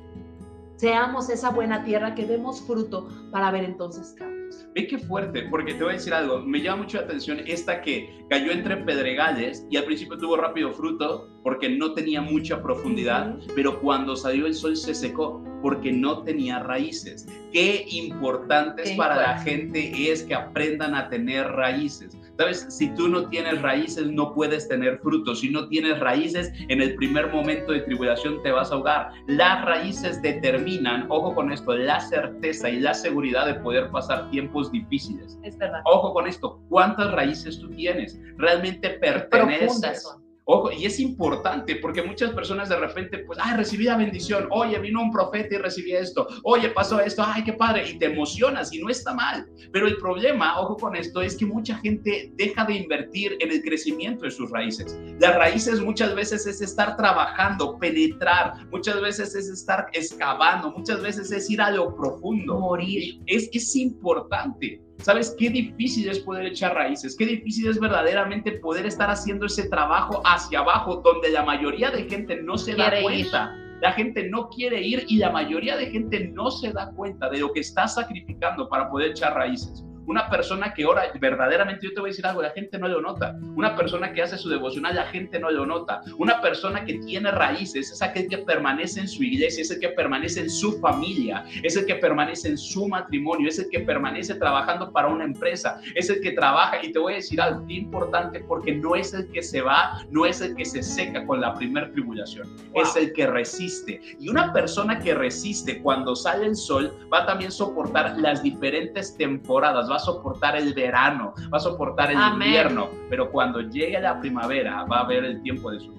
seamos esa buena tierra que demos fruto para ver entonces cambios. Ve qué fuerte, porque te voy a decir algo, me llama mucho la atención esta que cayó entre pedregales y al principio tuvo rápido fruto porque no tenía mucha profundidad, pero cuando salió el sol se secó porque no tenía raíces. Qué importante es para la gente es que aprendan a tener raíces. Sabes, si tú no tienes raíces, no puedes tener frutos. Si no tienes raíces, en el primer momento de tribulación te vas a ahogar. Las raíces determinan, ojo con esto, la certeza y la seguridad de poder pasar tiempos difíciles. Es verdad. Ojo con esto, ¿cuántas raíces tú tienes? ¿Realmente perteneces? Ojo, y es importante porque muchas personas de repente, pues, ay, recibí la bendición, oye, vino un profeta y recibí esto, oye, pasó esto, ay, qué padre, y te emocionas y no está mal. Pero el problema, ojo con esto, es que mucha gente deja de invertir en el crecimiento de sus raíces. Las raíces muchas veces es estar trabajando, penetrar, muchas veces es estar excavando, muchas veces es ir a lo profundo. Morir. Es, es importante. ¿Sabes qué difícil es poder echar raíces? Qué difícil es verdaderamente poder estar haciendo ese trabajo hacia abajo donde la mayoría de gente no se da cuenta. La gente no quiere ir y la mayoría de gente no se da cuenta de lo que está sacrificando para poder echar raíces. Una persona que ora verdaderamente, yo te voy a decir algo, la gente no lo nota. Una persona que hace su devocional, la gente no lo nota. Una persona que tiene raíces es aquel que permanece en su iglesia, es el que permanece en su familia, es el que permanece en su matrimonio, es el que permanece trabajando para una empresa, es el que trabaja. Y te voy a decir algo importante porque no es el que se va, no es el que se seca con la primera tribulación, es el que resiste. Y una persona que resiste cuando sale el sol va a también soportar las diferentes temporadas va a soportar el verano, va a soportar el invierno, pero cuando llegue la primavera va a haber el tiempo de su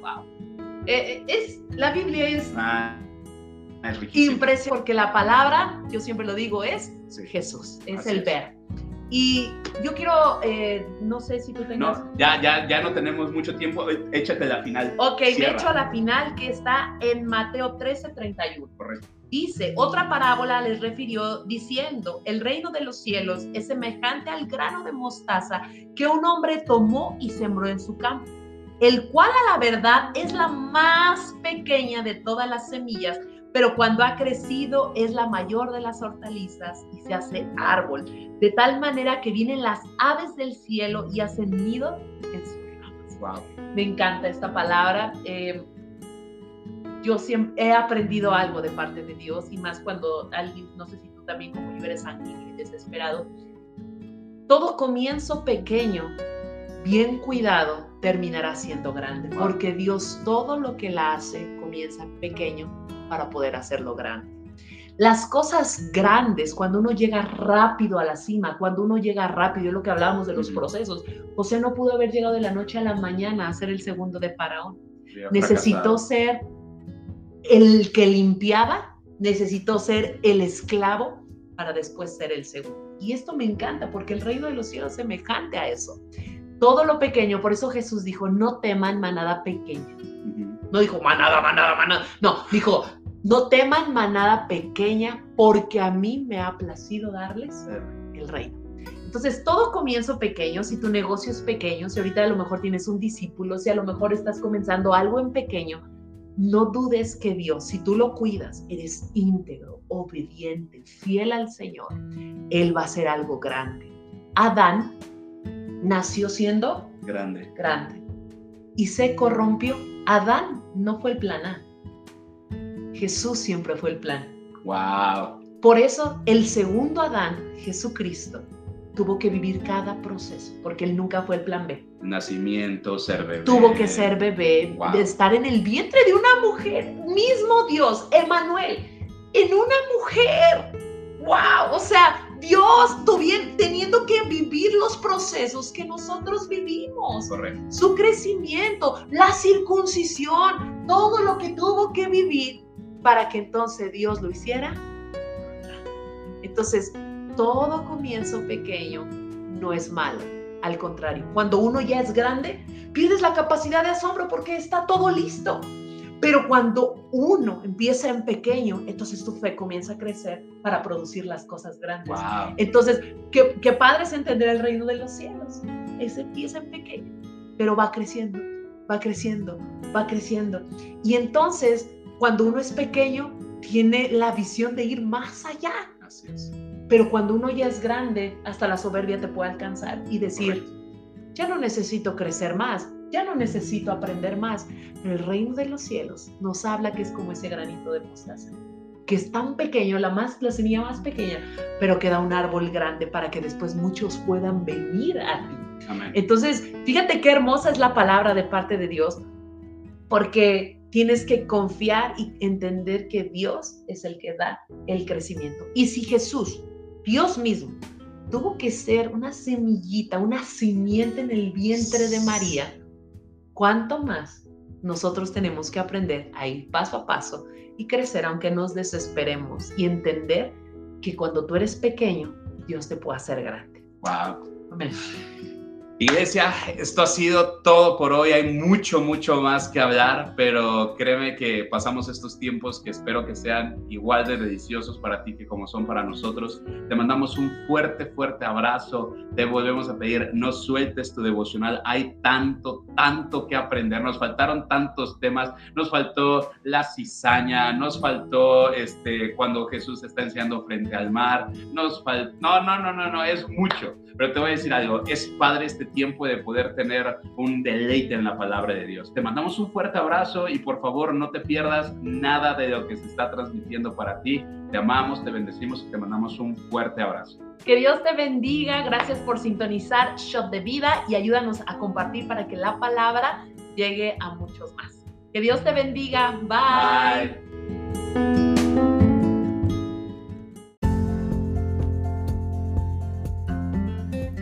Wow. Eh, eh, es, la Biblia es, ah, impresionante porque la palabra, yo siempre lo digo, es Jesús, es el ver. Y yo quiero, eh, no sé si tú tengas... No, ya, ya, ya no tenemos mucho tiempo, échate la final. Ok, me echo a la final que está en Mateo 13, 31. Correcto. Dice, otra parábola les refirió diciendo, el reino de los cielos es semejante al grano de mostaza que un hombre tomó y sembró en su campo, el cual a la verdad es la más pequeña de todas las semillas, pero cuando ha crecido es la mayor de las hortalizas y se hace árbol, de tal manera que vienen las aves del cielo y hacen nido en sus ramas. Wow. Me encanta esta palabra. Eh, yo siempre he aprendido algo de parte de Dios y más cuando alguien, no sé si tú también como yo eres sanguíneo y desesperado, todo comienzo pequeño, bien cuidado, terminará siendo grande, porque Dios todo lo que la hace comienza pequeño para poder hacerlo grande. Las cosas grandes, cuando uno llega rápido a la cima, cuando uno llega rápido, es lo que hablábamos de los procesos. José no pudo haber llegado de la noche a la mañana a ser el segundo de Faraón. Necesitó ser el que limpiaba necesitó ser el esclavo para después ser el segundo. Y esto me encanta porque el reino de los cielos es semejante a eso. Todo lo pequeño, por eso Jesús dijo, no teman manada pequeña. No dijo manada, manada, manada. No, dijo, no teman manada pequeña porque a mí me ha placido darles el reino. Entonces, todo comienzo pequeño, si tu negocio es pequeño, si ahorita a lo mejor tienes un discípulo, si a lo mejor estás comenzando algo en pequeño, no dudes que Dios, si tú lo cuidas, eres íntegro, obediente, fiel al Señor, Él va a hacer algo grande. Adán nació siendo grande. grande y se corrompió. Adán no fue el plan A. Jesús siempre fue el plan. Wow. Por eso el segundo Adán, Jesucristo, tuvo que vivir cada proceso, porque él nunca fue el plan B. Nacimiento, ser bebé. Tuvo que ser bebé, Wow. de estar en el vientre de una mujer, mismo Dios, Emanuel, en una mujer. ¡Wow! O sea, Dios tuvien- teniendo que vivir los procesos que nosotros vivimos. Correcto. Su crecimiento, la circuncisión, todo lo que tuvo que vivir para que entonces Dios lo hiciera. Entonces, todo comienzo pequeño no es malo. Al contrario, cuando uno ya es grande, pierdes la capacidad de asombro porque está todo listo. Pero cuando uno empieza en pequeño, entonces tu fe comienza a crecer para producir las cosas grandes. Wow. Entonces, qué, qué padre es entender el reino de los cielos. Ese empieza en pequeño, pero va creciendo, va creciendo, va creciendo. Y entonces, cuando uno es pequeño, tiene la visión de ir más allá. Así es. Pero cuando uno ya es grande, hasta la soberbia te puede alcanzar y decir, ya no necesito crecer más, ya no necesito aprender más. Pero el reino de los cielos nos habla que es como ese granito de mostaza, que es tan pequeño, la, más, la semilla más pequeña, pero que da un árbol grande para que después muchos puedan venir a ti. Amén. Entonces, fíjate qué hermosa es la palabra de parte de Dios, porque tienes que confiar y entender que Dios es el que da el crecimiento. Y si Jesús, Dios mismo, tuvo que ser una semillita, una simiente en el vientre de María, ¿cuánto más nosotros tenemos que aprender a ir paso a paso y crecer aunque nos desesperemos y entender que cuando tú eres pequeño, Dios te puede hacer grande? Wow. Amén. Iglesia, esto ha sido todo por hoy. Hay mucho, mucho más que hablar, pero créeme que pasamos estos tiempos que espero que sean igual de deliciosos para ti que como son para nosotros. Te mandamos un fuerte, fuerte abrazo. Te volvemos a pedir, no sueltes tu devocional. Hay tanto, tanto que aprender. Nos faltaron tantos temas. Nos faltó la cizaña, nos faltó este, cuando Jesús está enseñando frente al mar. Nos faltó, no, no, no, no, no, es mucho. Pero te voy a decir algo, es padre este tiempo de poder tener un deleite en la palabra de Dios. Te mandamos un fuerte abrazo y por favor no te pierdas nada de lo que se está transmitiendo para ti. Te amamos, te bendecimos y te mandamos un fuerte abrazo. Que Dios te bendiga. Gracias por sintonizar Shot de Vida y ayúdanos a compartir para que la palabra llegue a muchos más. Que Dios te bendiga. Bye.